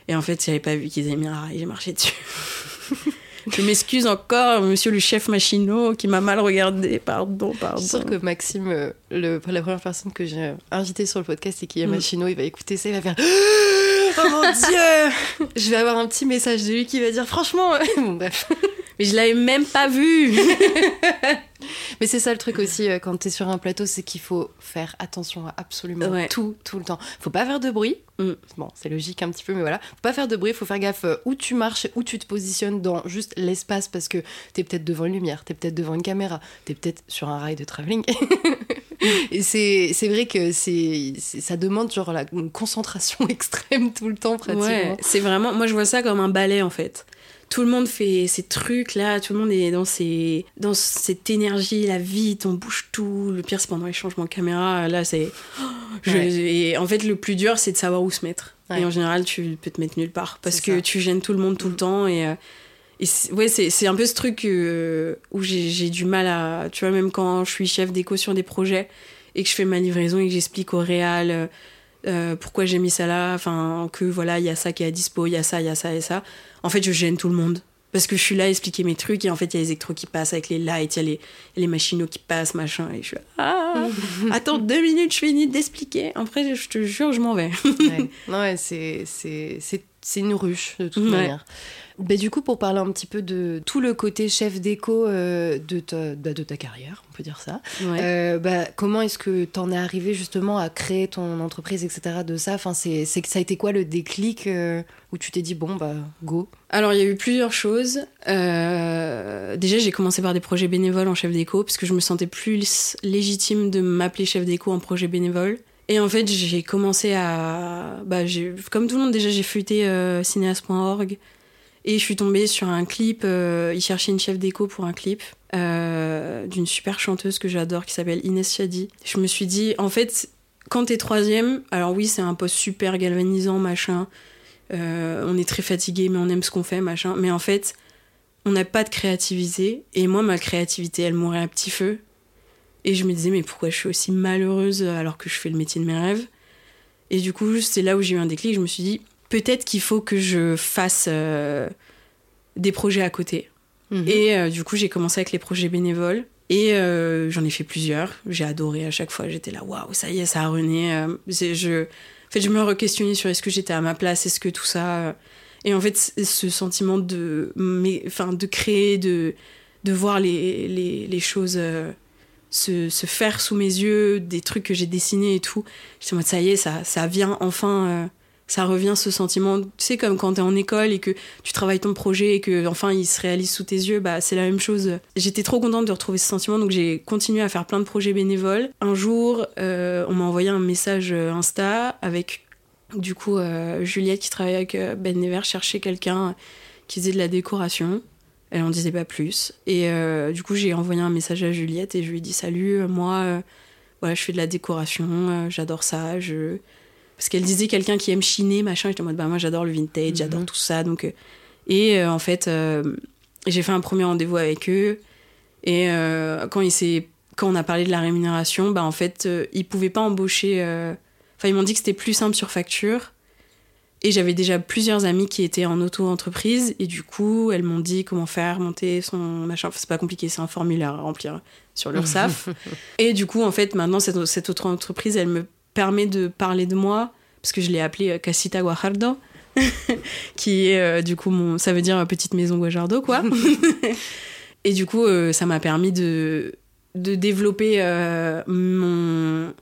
Et en fait, j'avais pas vu qu'ils avaient mis un rail, j'ai marché dessus. je m'excuse encore, monsieur le chef machinot qui m'a mal regardé. Pardon, Je pardon. suis sûre que Maxime, euh, le, la première personne que j'ai invitée sur le podcast et qui est Mm. Machino, il va écouter ça, il va faire Oh mon dieu Je vais avoir un petit message de lui qui va dire Franchement, bon, bref. Mais je l'avais même pas vu. Mais c'est ça le truc aussi euh, quand t'es sur un plateau, c'est qu'il faut faire attention à absolument Ouais. tout, tout le temps. Faut pas faire de bruit. Mm. Bon, c'est logique un petit peu, mais voilà. Faut pas faire de bruit, faut faire gaffe euh, où tu marches, où tu te positionnes dans juste l'espace parce que t'es peut-être devant une lumière, t'es peut-être devant une caméra, t'es peut-être sur un rail de travelling. Et c'est vrai que c'est c'est- ça demande genre la une concentration extrême tout le temps pratiquement. Ouais, c'est vraiment. Moi, je vois ça comme un ballet en fait. Tout le monde fait ces trucs là, tout le monde est dans, ses, dans cette énergie, la vite, on bouge tout. Le pire, c'est pendant les changements de caméra. Là, c'est. Je- Ouais. Et en fait, le plus dur, c'est de savoir où se mettre. Ouais. Et en général, tu peux te mettre nulle part parce que ça. tu gênes tout le monde tout le temps. Et, euh, et c'est- ouais, c'est un peu ce truc euh, où j'ai j'ai du mal à. Tu vois, même quand je suis chef d'éco sur des projets et que je fais ma livraison et que j'explique au réal. Euh, pourquoi j'ai mis ça là, enfin que voilà, il y a ça qui est à dispo, il y a ça, il y a ça et ça. En fait, je gêne tout le monde. Parce que je suis là à expliquer mes trucs et en fait, il y a les électros qui passent avec les lights, il y a les, les machinos qui passent, machin. Et je suis là, ah, attends deux minutes, je finis d'expliquer. Après, je te jure, je m'en vais. Ouais. Non, ouais, c'est c'est- une ruche de toute Ouais. manière. Bah, du coup, pour parler un petit peu de tout le côté chef d'éco euh, de, ta, bah, de ta carrière, on peut dire ça, Ouais. euh, bah, comment est-ce que t'en es arrivé justement à créer ton entreprise, etc. de ça? Enfin, c'est, ça a été quoi le déclic euh, où tu t'es dit, bon, bah, go? Alors, il y a eu plusieurs choses. Déjà, j'ai commencé par des projets bénévoles en chef d'éco, parce que je me sentais plus légitime de m'appeler chef d'éco en projet bénévole. Et en fait, j'ai commencé à. Bah, comme tout le monde, déjà, j'ai feuilleté euh, cinéaste.org. Et je suis tombée sur un clip. euh, ils une chef d'éco pour un clip euh, d'une super chanteuse que j'adore qui s'appelle Inès Chadi. Je me suis dit, en fait, quand t'es troisième, alors oui, c'est un poste super galvanisant, machin. Euh, on est très fatigué, mais on aime ce qu'on fait, machin. Mais en fait, on n'a pas de créativité. Et moi, ma créativité, elle mourait à petit feu. Et je me disais, mais pourquoi je suis aussi malheureuse alors que je fais le métier de mes rêves? Et du coup, c'est là où j'ai eu un déclic. Je me suis dit, peut-être qu'il faut que je fasse euh, des projets à côté. Et euh, du coup, j'ai commencé avec les projets bénévoles. Et euh, j'en ai fait plusieurs. J'ai adoré à chaque fois. J'étais là, waouh, ça y est, ça a rené. Je... En fait, je me re-questionnais sur est-ce que j'étais à ma place, est-ce que tout ça. Et en fait, ce sentiment de, mais, enfin, de créer, de, de voir les, les, les choses se, faire sous mes yeux, des trucs que j'ai dessinés et tout. J'étais en mode, ça y est, ça, ça vient enfin. euh, ça revient ce sentiment, tu sais, comme quand t'es en école et que tu travailles ton projet et que enfin il se réalise sous tes yeux, bah c'est la même chose. J'étais trop contente de retrouver ce sentiment, donc j'ai continué à faire plein de projets bénévoles. Un jour, euh, on m'a envoyé un message euh, Insta avec du coup Juliette qui travaillait avec Ben Never cherchait quelqu'un qui faisait de la décoration. Elle en disait pas plus. Et euh, du coup, j'ai envoyé un message à Juliette et je lui ai dit Salut, euh, moi, euh, voilà, je fais de la décoration, euh, j'adore ça. Je... Parce qu'elle disait quelqu'un qui aime chiner, machin. J'étais en mode Bah, moi, j'adore le vintage, j'adore Mhm. tout ça. Donc, Et en fait, j'ai fait un premier rendez-vous avec eux. Et quand, il quand on a parlé de la rémunération, bah, en fait, ils pouvaient pas embaucher. Enfin, ils m'ont dit que c'était plus simple sur facture. Et j'avais déjà plusieurs amis qui étaient en auto-entreprise. Et du coup, elles m'ont dit comment faire, monter son machin. Enfin, c'est pas compliqué, c'est un formulaire à remplir sur l'URSSAF. et du coup, en fait, maintenant, cette, cette auto-entreprise, elle me permet de parler de moi. Parce que je l'ai appelée euh, Casita Guajardo. qui est, euh, du coup, mon, ça veut dire euh, petite maison Guajardo, quoi. et du coup, euh, ça m'a permis de, de développer euh, mon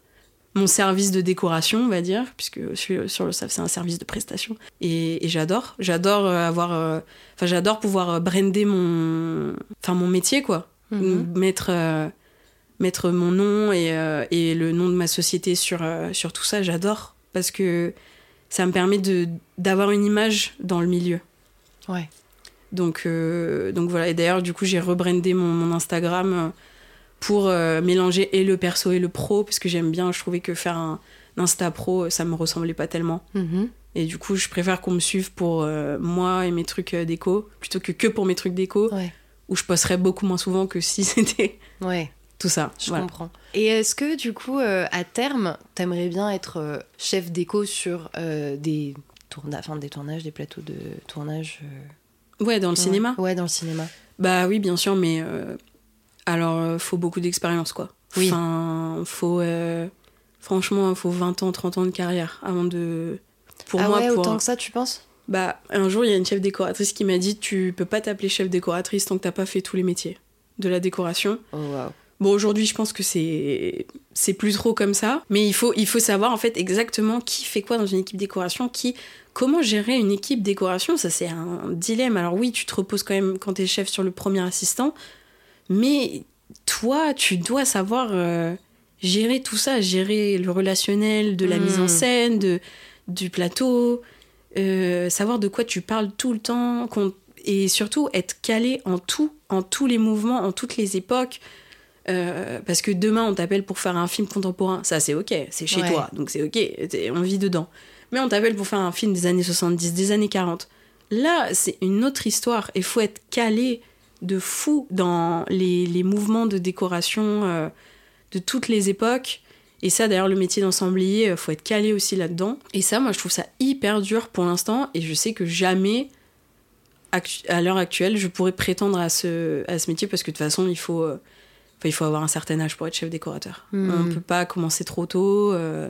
mon service de décoration, on va dire, puisque sur, sur le SAF, c'est un service de prestation. Et, et j'adore. J'adore euh, avoir. euh, Enfin, j'adore pouvoir euh, brander mon. Enfin, mon métier, quoi. Mhm. Mettre. euh, mettre mon nom et, euh, et le nom de ma société sur, sur tout ça, j'adore. Parce que ça me permet de d'avoir une image dans le milieu. Ouais. Donc, donc voilà. Et d'ailleurs, du coup, j'ai rebrandé mon, mon Instagram pour euh, mélanger et le perso et le pro, parce que j'aime bien. Je trouvais que faire un, Insta pro, ça me ressemblait pas tellement. Mhm. Et du coup, je préfère qu'on me suive pour euh, moi et mes trucs euh, déco, plutôt que que pour mes trucs déco, Ouais. où je posterais beaucoup moins souvent que si c'était Ouais. tout ça. Je Voilà. comprends. Et est-ce que du coup, euh, à terme, t'aimerais bien être chef déco sur des, tourna des tournages, des plateaux de tournage Ouais, dans le ouais. cinéma. Ouais, dans le cinéma. Bah oui, bien sûr, mais euh, alors euh, faut beaucoup d'expérience quoi. Oui. Enfin, faut euh, franchement, faut 20 ans, 30 ans de carrière avant de pour ah moi ouais, pour autant que ça, tu penses? Bah un jour, il y a une chef décoratrice qui m'a dit tu peux pas t'appeler chef décoratrice tant que t'as pas fait tous les métiers de la décoration. Oh waouh. Bon, aujourd'hui, je pense que c'est c'est plus trop comme ça, mais il faut il faut savoir en fait exactement qui fait quoi dans une équipe décoration, qui comment gérer une équipe décoration, ça c'est un dilemme. Alors oui, tu te reposes quand même quand t'es chef sur le premier assistant, mais toi, tu dois savoir euh, gérer tout ça, gérer le relationnel, de la Mm. mise en scène, de du plateau, euh, savoir de quoi tu parles tout le temps, et surtout être calé en tout, en tous les mouvements, en toutes les époques. Euh, parce que demain on t'appelle pour faire un film contemporain, ça c'est ok, c'est chez Ouais. toi, donc c'est ok, on vit dedans. Mais on t'appelle pour faire un film des années 70, des années 40. Là, c'est une autre histoire. Il faut être calé de fou dans les, les mouvements de décoration euh, de toutes les époques. Et ça, d'ailleurs, le métier d'ensemblier, il faut être calé aussi là-dedans. Et ça, moi, je trouve ça hyper dur pour l'instant. Et je sais que jamais, à l'heure actuelle, je pourrais prétendre à ce, à ce métier parce que de toute façon, il faut, euh, il faut avoir un certain âge pour être chef décorateur. Mhm. On ne peut pas commencer trop tôt. euh,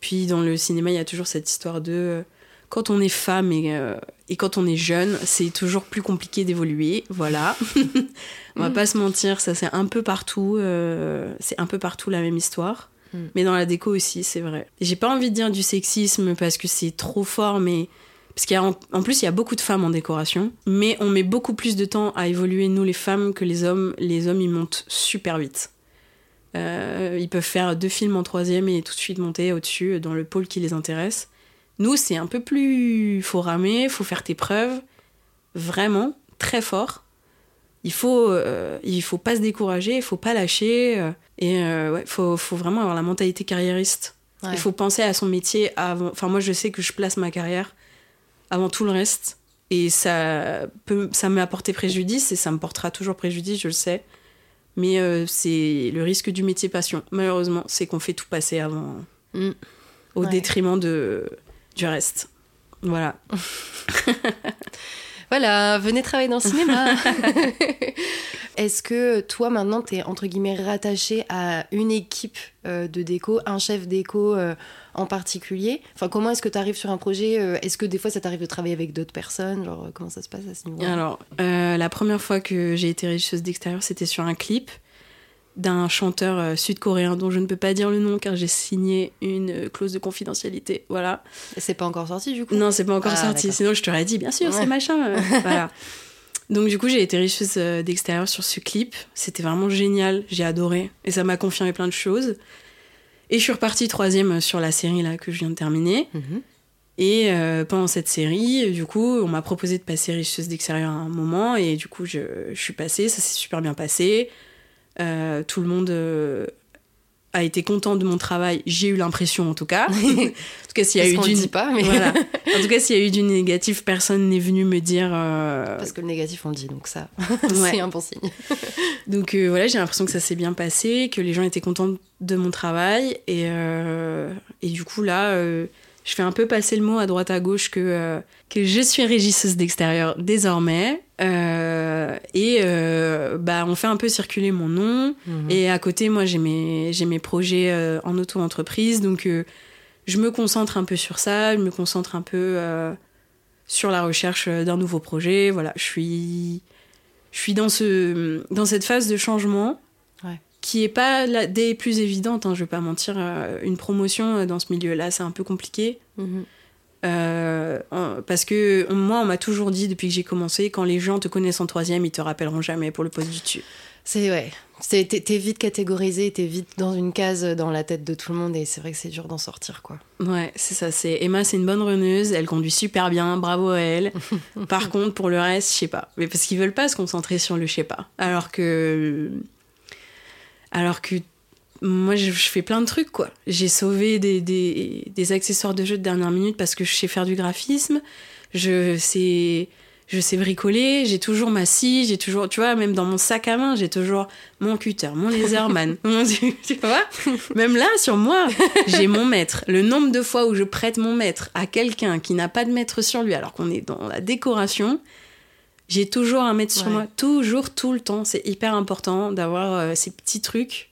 puis dans le cinéma, il y a toujours cette histoire de euh, quand on est femme et, euh, et quand on est jeune, c'est toujours plus compliqué d'évoluer. Voilà. on va Mm. pas se mentir, ça c'est un peu partout. euh, c'est un peu partout la même histoire. Mm. Mais dans la déco aussi, c'est vrai. J'ai pas envie de dire du sexisme parce que c'est trop fort, mais. Parce qu'en en plus, il y a beaucoup de femmes en décoration, mais on met beaucoup plus de temps à évoluer, nous les femmes, que les hommes. Les hommes, ils montent super vite. Euh, ils peuvent faire deux films en troisième et tout de suite monter au-dessus dans le pôle qui les intéresse. Nous, c'est un peu plus. Faut ramer, faut faire tes preuves. Vraiment, très fort. Il faut, euh, il faut pas se décourager, il faut pas lâcher. euh, et euh, ouais, faut, faut vraiment avoir la mentalité carriériste. Ouais. Il faut penser à son métier avant. Enfin, moi, je sais que je place ma carrière avant tout le reste. Et ça peut, ça m'a apporté préjudice et ça me portera toujours préjudice, je le sais. Mais euh, c'est le risque du métier passion. Malheureusement, c'est qu'on fait tout passer avant, Mm. au Ouais. détriment de, du reste. Voilà. Voilà, venez travailler dans le cinéma. Est-ce que toi maintenant t'es entre guillemets rattaché à une équipe euh, de déco, un chef déco euh, en particulier? Enfin, comment est-ce que tu arrives sur un projet euh, Est-ce que des fois ça t'arrive de travailler avec d'autres personnes? Genre, comment ça se passe à ce niveau Alors, euh, la première fois que j'ai été régisseuse d'extérieur, c'était sur un clip d'un chanteur euh, sud-coréen dont je ne peux pas dire le nom car j'ai signé une euh, clause de confidentialité. Voilà. C'est pas encore sorti du coup? Non, c'est pas encore Ah, sorti. Sinon, je t'aurais dit, bien sûr, Ouais. c'est machin. euh, voilà. Donc, du coup, j'ai été euh, d'extérieur sur ce clip. C'était vraiment génial. J'ai adoré. Et ça m'a confirmé plein de choses. Et je suis repartie troisième sur la série là que je viens de terminer. Mhm. Et euh, pendant cette série, du coup, on m'a proposé de passer régisseuse d'extérieur à un moment. Et du coup, je, je suis passée. Ça s'est super bien passé. Euh, tout le monde euh, a été content de mon travail. J'ai eu l'impression, en tout cas. en tout cas, s'il y a eu du pas, mais voilà. En tout cas, s'il y a eu du négatif, personne n'est venu me dire. euh, parce que le négatif on le dit, donc ça, Ouais. c'est un bon signe. Donc euh, voilà, j'ai l'impression que ça s'est bien passé, que les gens étaient contents de mon travail. Et, euh, et du coup, là, je fais un peu passer le mot à droite à gauche que, euh, que je suis régisseuse d'extérieur désormais. Euh, et euh, bah, on fait un peu circuler mon nom. Mhm. Et à côté, moi, j'ai mes, j'ai mes projets en auto-entreprise. Donc, je me concentre un peu sur ça. Je me concentre un peu sur la recherche d'un nouveau projet. Voilà, je suis, je suis dans, ce, dans cette phase de changement. Qui est pas la, des plus évidentes. Hein, je vais pas mentir. euh, une promotion euh, dans ce milieu-là, c'est un peu compliqué. Mhm. Euh, parce que moi, on m'a toujours dit depuis que j'ai commencé, quand les gens te connaissent en troisième, ils te rappelleront jamais pour le poste du dessus. C'est ouais. C'est- T'es t'es vite catégorisé, t'es vite dans une case dans la tête de tout le monde et c'est vrai que c'est dur d'en sortir quoi. Ouais, c'est ça. C'est Emma, c'est une bonne runneuse. Elle conduit super bien. Bravo à elle. Par contre, pour le reste, je sais pas. Mais parce qu'ils veulent pas se concentrer sur le je sais pas. Alors que, alors que moi, je, fais plein de trucs quoi. J'ai sauvé des, des, des accessoires de jeu de dernière minute parce que je sais faire du graphisme. Je sais. Je sais bricoler, j'ai toujours ma scie, j'ai toujours, tu vois, même dans mon sac à main, j'ai toujours mon cutter, mon laserman. mon, tu vois? Même là, sur moi, j'ai mon maître. Le nombre de fois où je prête mon maître à quelqu'un qui n'a pas de maître sur lui, alors qu'on est dans la décoration, j'ai toujours un maître sur moi. Toujours, tout le temps. C'est hyper important d'avoir euh, ces petits trucs.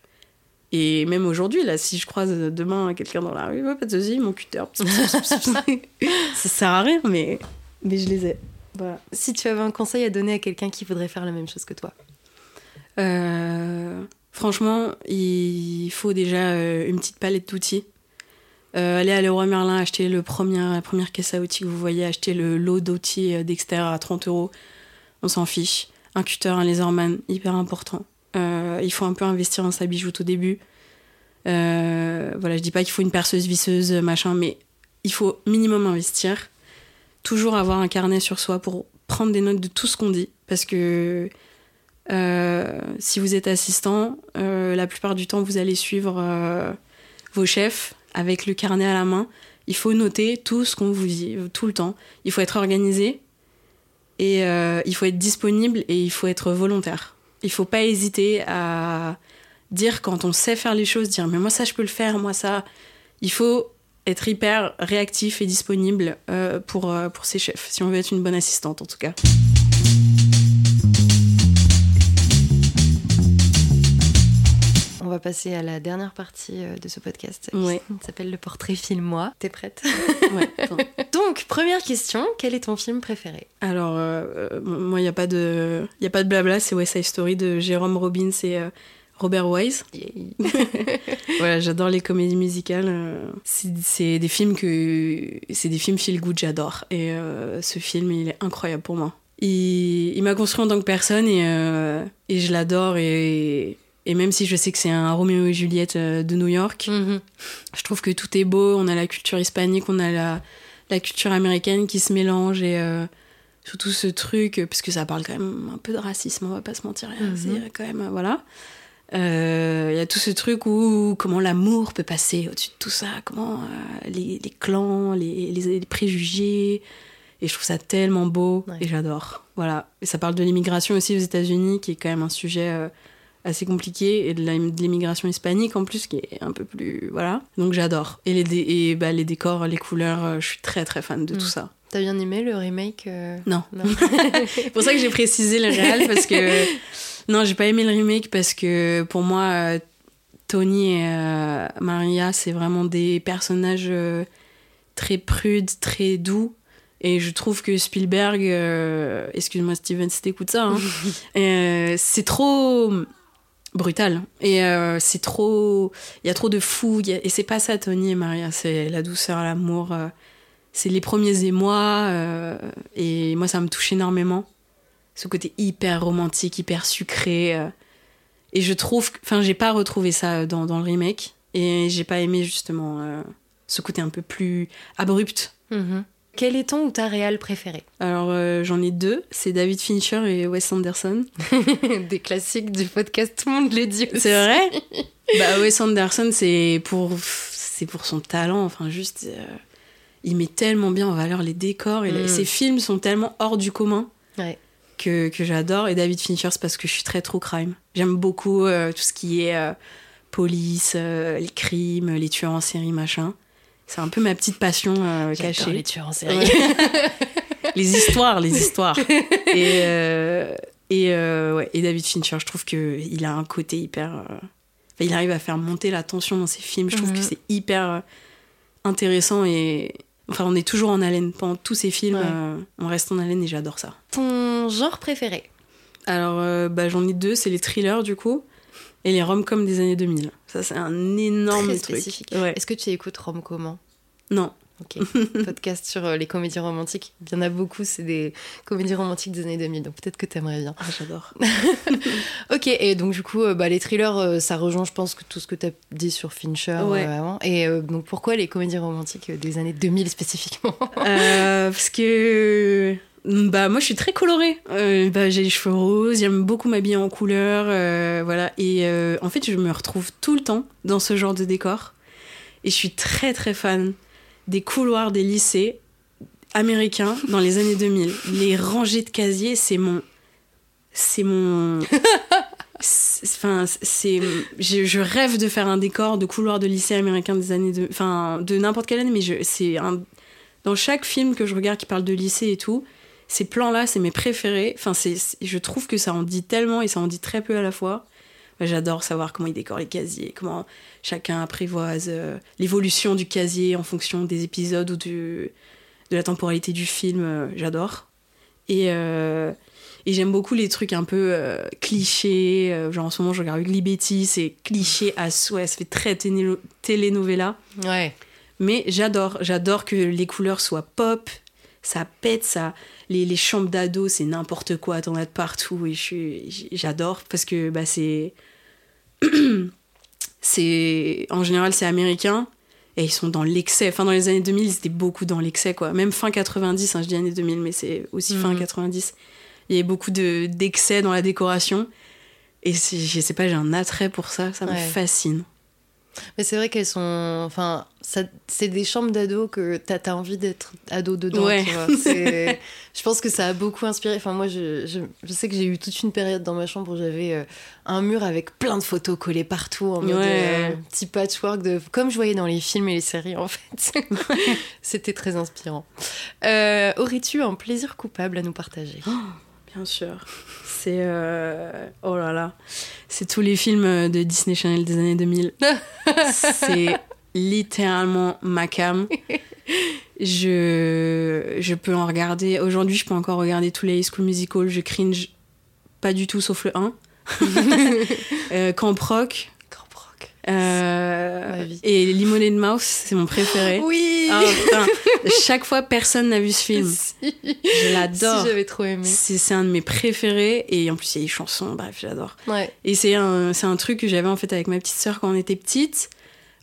Et même aujourd'hui, là, si je croise demain quelqu'un dans la rue, ouais, pas de soucis, mon cutter. Ça sert à rien, mais, mais je les ai. Voilà. Si tu avais un conseil à donner à quelqu'un qui voudrait faire la même chose que toi? Euh, franchement, il faut déjà euh, une petite palette d'outils. Euh, allez à Leroy Merlin, acheter le premier, la première caisse à outils que vous voyez, acheter le lot d'outils d'extérieur à 30 euros. On s'en fiche. Un cutter, un laserman, hyper important. Euh, il faut un peu investir dans sa bijoute au début. Euh, voilà, je dis pas qu'il faut une perceuse visseuse, machin, mais il faut minimum investir. Toujours avoir un carnet sur soi pour prendre des notes de tout ce qu'on dit. Parce que euh, si vous êtes assistant, euh, la plupart du temps, vous allez suivre vos chefs avec le carnet à la main. Il faut noter tout ce qu'on vous dit, tout le temps. Il faut être organisé et euh, il faut être disponible et il faut être volontaire. Il faut pas hésiter à dire quand on sait faire les choses, dire mais moi ça je peux le faire, moi ça. Il faut être hyper réactif et disponible euh, pour, euh, pour ses chefs, si on veut être une bonne assistante en tout cas. Va passer à la dernière partie euh, de ce podcast. Ouais. qui s'appelle le portrait film-moi. T'es prête Ouais. Donc, première question, quel est ton film préféré? Alors, euh, euh, moi, il n'y a, pas de- y a pas de blabla, c'est West Side Story de Jérôme Robbins et euh, Robert Wise. voilà, j'adore les comédies musicales. c'est c'est des films que. C'est des films feel good, j'adore. Et euh, ce film, il est incroyable pour moi. Il, il m'a construit en tant que personne et, euh, et je l'adore. Et, et même si je sais que c'est un Roméo et Juliette euh, de New York, Mhm. je trouve que tout est beau. On a la culture hispanique, on a la, la culture américaine qui se mélange et euh, surtout ce truc, parce que ça parle quand même un peu de racisme, on va pas se mentir. Mhm. C'est quand même, voilà. Euh, Il y a tout ce truc où comment l'amour peut passer au-dessus de tout ça, comment euh, les, les clans, les, les- les préjugés. Et je trouve ça tellement beau Ouais. et j'adore. Voilà. Et ça parle de l'immigration aussi aux États-Unis, qui est quand même un sujet euh, assez compliqué, et de l'immigration hispanique en plus, qui est un peu plus. Voilà. Donc j'adore. Et, les, dé- et bah, les décors, les couleurs, euh, je suis très très fan de Mm. tout ça. T'as bien aimé le remake euh, Non. Non. C'est pour ça que j'ai précisé le réel, parce que. Non, j'ai pas aimé le remake parce que pour moi, euh, Tony et euh, Maria, c'est vraiment des personnages euh, très prudes, très doux. Et je trouve que Spielberg, euh, excuse-moi Steven si t'écoutes ça, hein, c'est trop brutal. Et euh, c'est trop. Il y a trop de fou. il y a- Et c'est pas ça, Tony et Maria. C'est la douceur, l'amour. euh, c'est les premiers émois. euh, et moi, ça me touche énormément. Ce côté hyper romantique, hyper sucré. et je trouve. Enfin, j'ai pas retrouvé ça dans, dans le remake. Et j'ai pas aimé justement ce côté un peu plus abrupt. Mhm. Quel est ton ou ta réal préféré Alors euh, j'en ai deux, c'est David Fincher et Wes Anderson. Des classiques du podcast, tout le monde les dit aussi. C'est vrai Bah Wes Anderson, c'est pour c'est pour son talent, enfin juste euh, il met tellement bien en valeur les décors et Mm. ses films sont tellement hors du commun Ouais. que, que j'adore et David Fincher c'est parce que je suis très true crime. J'aime beaucoup euh, tout ce qui est police, les crimes, les tueurs en série machin. C'est un peu ma petite passion euh, cachée. les tueurs en série. Ouais. les histoires, les histoires. Et, euh, et, euh, ouais, et David Fincher, je trouve qu'il a un côté hyper. il arrive à faire monter la tension dans ses films. Je trouve Mhm. que c'est hyper intéressant et. Enfin, on est toujours en haleine. Pendant tous ces films, Ouais. on reste en haleine et j'adore ça. Ton genre préféré? Alors, bah, j'en ai deux c'est les thrillers du coup et les rom-coms des années 2000. Ça, c'est un énorme Très truc. spécifique. Ouais. Est-ce que tu écoutes Rom comment? Non. Ok. Podcast sur euh, les comédies romantiques. Il y en a beaucoup, c'est des comédies romantiques des années 2000, donc peut-être que t'aimerais bien. Ah, j'adore. Ok, et donc du coup, euh, bah, les thrillers, euh, ça rejoint, je pense, que tout ce que t'as dit sur Fincher Ouais. avant. Et donc pourquoi les comédies romantiques des années 2000 spécifiquement? Parce que bah moi je suis très colorée. Euh, bah, j'ai les cheveux roses, j'aime beaucoup m'habiller en couleur, euh, voilà. Et euh, en fait je me retrouve tout le temps dans ce genre de décor. Et je suis très très fan des couloirs des lycées américains dans les années 2000. Les rangées de casiers, c'est mon, c'est mon. Enfin, c'est, je, je rêve de faire un décor de couloir de lycée américain des années de, enfin, de n'importe quelle année, mais je, c'est un, dans chaque film que je regarde qui parle de lycée et tout, ces plans-là, c'est mes préférés. Enfin, c'est, je trouve que ça en dit tellement et ça en dit très peu à la fois. J'adore savoir comment ils décorent les casiers, comment chacun apprivoise euh, l'évolution du casier en fonction des épisodes ou du, de la temporalité du film. euh, J'adore. Et, euh, et j'aime beaucoup les trucs un peu clichés. genre en ce moment, je regarde Ugly Betty, c'est cliché à souhait, ça fait très téléno- telenovela. Ouais. Mais j'adore, j'adore que les couleurs soient pop, ça pète, ça. Les, les chambres d'ado, c'est n'importe quoi, t'en as de partout et j'adore parce que bah, c'est. c'est. En général, c'est américain et ils sont dans l'excès. Enfin, dans les années 2000, ils étaient beaucoup dans l'excès, quoi. Même fin 90, hein, je dis années 2000, mais c'est aussi fin Mhm. 90. Il y avait beaucoup de- d'excès dans la décoration. Et je sais pas, j'ai un attrait pour ça, ça me fascine. Mais c'est vrai qu'elles sont. Enfin, c'est des chambres d'ado que t'as as envie d'être ado dedans. Ouais. tu vois. Je pense que ça a beaucoup inspiré. Enfin, moi, je, je, je sais que j'ai eu toute une période dans ma chambre où j'avais euh, un mur avec plein de photos collées partout en mode Ouais. euh, petit patchwork de comme je voyais dans les films et les séries en fait. C'était très inspirant. Euh, Aurais-tu un plaisir coupable à nous partager? Bien sûr. C'est. euh, Oh là là. C'est tous les films de Disney Channel des années 2000. c'est littéralement ma cam. Je, je peux en regarder. Aujourd'hui, je peux encore regarder tous les High School Musical. Je cringe pas du tout, sauf le 1. euh, Camp Rock. Euh, et Lemonade Mouse, c'est mon préféré. Oui. Ah. Chaque fois, personne n'a vu ce film. Si. Je l'adore. Si, j'avais trop aimé. C'est un de mes préférés et en plus il y a les chansons, bref, j'adore. Ouais. Et c'est un, c'est un truc que j'avais en fait avec ma petite sœur quand on était petite.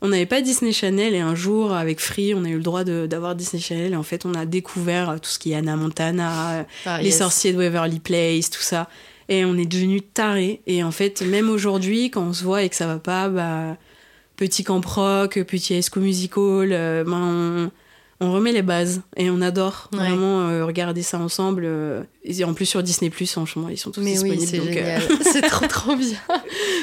On n'avait pas Disney Channel et un jour avec Free, on a eu le droit de- d'avoir Disney Channel et en fait on a découvert tout ce qui est Anna Montana, Ah, les yes. sorciers de Waverly Place, tout ça. Et on est devenus tarés. Et en fait, même aujourd'hui, quand on se voit et que ça va pas, bah, petit camp rock, petit school musical, euh, ben, on, remet les bases. Et on adore Ouais. vraiment euh, regarder ça ensemble. euh, et en plus sur Disney, franchement, ils sont tous Mais oui, disponibles. c'est donc, euh, c'est trop trop bien.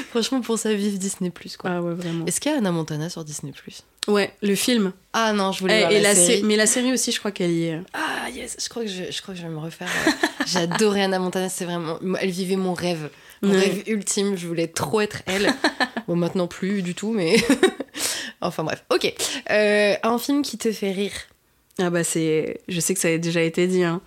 Franchement, pour ça, vive Disney Plus quoi. Ah ouais, vraiment. Est-ce qu'il y a Anna Montana sur Disney Plus? Ouais, le film. Ah non, je voulais Eh, voir et la, la sé- série. mais la série aussi, je crois qu'elle y est. Ah yes, je crois que je, je crois que je vais me refaire. J'adorais Anna Montana, c'est vraiment, elle vivait mon rêve, mon Ouais. rêve ultime. Je voulais trop être elle. bon, maintenant plus du tout, mais enfin bref. Ok. Euh, un film qui te fait rire. Ah bah c'est. Je sais que ça a déjà été dit, hein.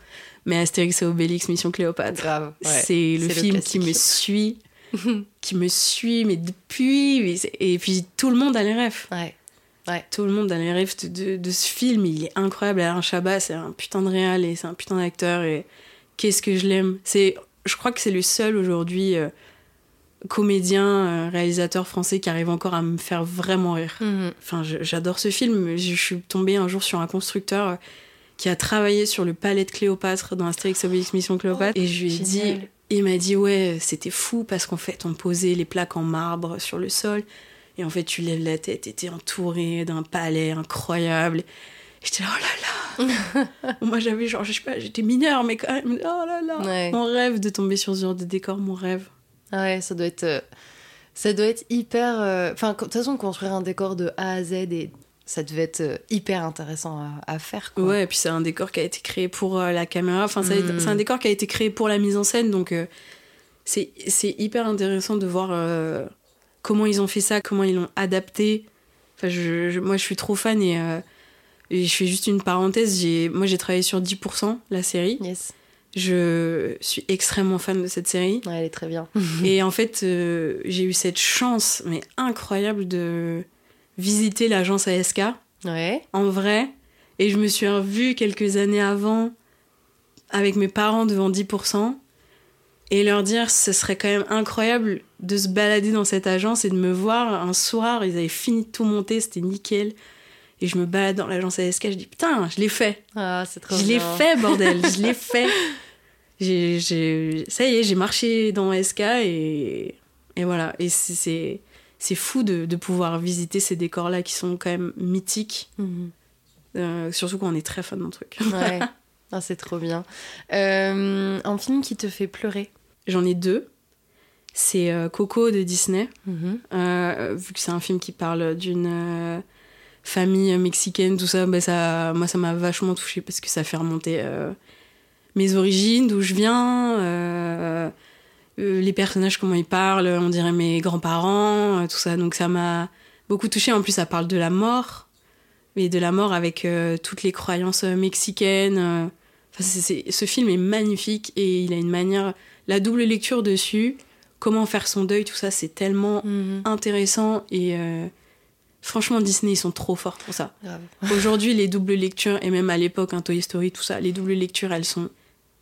Mais Astérix et Obélix, Mission Cléopâtre. Grave. ouais. c'est le film qui me suit, qui me suit, mais depuis. Et puis tout le monde a les rêves. Ouais. Tout le monde a les rêves de, de- de ce film. Il est incroyable. Alain Chabat, c'est un putain de réal et c'est un putain d'acteur. Et qu'est-ce que je l'aime. C'est, je crois que c'est le seul aujourd'hui euh, comédien, euh, réalisateur français qui arrive encore à me faire vraiment rire. Mhm. Enfin, j'adore ce film. Je, suis tombée un jour sur un constructeur euh, qui a travaillé sur le palais de Cléopâtre dans Astérix Obélix Mission Cléopâtre. et je lui ai dit, Oh, il m'a dit, ouais, c'était fou parce qu'en fait, on posait les plaques en marbre sur le sol. Et en fait, tu lèves la tête et t'es entouré d'un palais incroyable. J'étais là, oh là là Moi, j'avais genre, je sais pas, j'étais mineure, mais quand même, oh là là Ouais. Mon rêve de tomber sur ce genre de décor, mon rêve. Ah ouais, ça doit être, euh, ça doit être hyper. euh, Enfin, de toute façon, construire un décor de A à Z, et ça devait être euh, hyper intéressant à, à faire. Quoi. Ouais, et puis c'est un décor qui a été créé pour euh, la caméra. Enfin, ça a été- Mm. c'est un décor qui a été créé pour la mise en scène, donc euh, c'est hyper intéressant de voir euh, comment ils ont fait ça, comment ils l'ont adapté. Enfin, je, je- moi, je suis trop fan et, et je fais juste une parenthèse. Moi, j'ai travaillé sur 10%, la série. Yes. Je suis extrêmement fan de cette série. Ouais, elle est très bien. Et en fait, euh, j'ai eu cette chance, mais incroyable, de visiter l'agence ASK Ouais. en vrai. Et je me suis revue quelques années avant avec mes parents devant 10% et leur dire ce serait quand même incroyable de se balader dans cette agence et de me voir un soir, ils avaient fini de tout monter, c'était nickel. Et je me balade dans l'agence ASK, je dis putain, je l'ai fait. Ah, c'est trop Je l'ai fait, bordel, je l'ai fait. J'ai, j'ai- ça y est, j'ai marché dans SK et, et voilà. Et c'est, c'est, c'est fou de, de pouvoir visiter ces décors-là qui sont quand même mythiques. Mhm. Euh, surtout quand on est très fan d'un truc. Ouais. Ah, c'est trop bien. Euh, un film qui te fait pleurer? J'en ai deux. C'est euh, Coco de Disney. Mhm. Vu que c'est un film qui parle d'une famille mexicaine, tout ça, bah ça, moi ça m'a vachement touchée parce que ça fait remonter euh, mes origines, d'où je viens, euh, euh, les personnages, comment ils parlent, on dirait mes grands-parents, tout ça. Donc ça m'a beaucoup touchée. En plus, ça parle de la mort, mais de la mort avec euh, toutes les croyances mexicaines. Enfin, ce film est magnifique et il a une manière, la double lecture dessus, comment faire son deuil, tout ça, c'est tellement Mhm. intéressant et franchement Disney ils sont trop forts pour ça. Aujourd'hui les doubles lectures et même à l'époque un Toy Story tout ça, les doubles lectures elles sont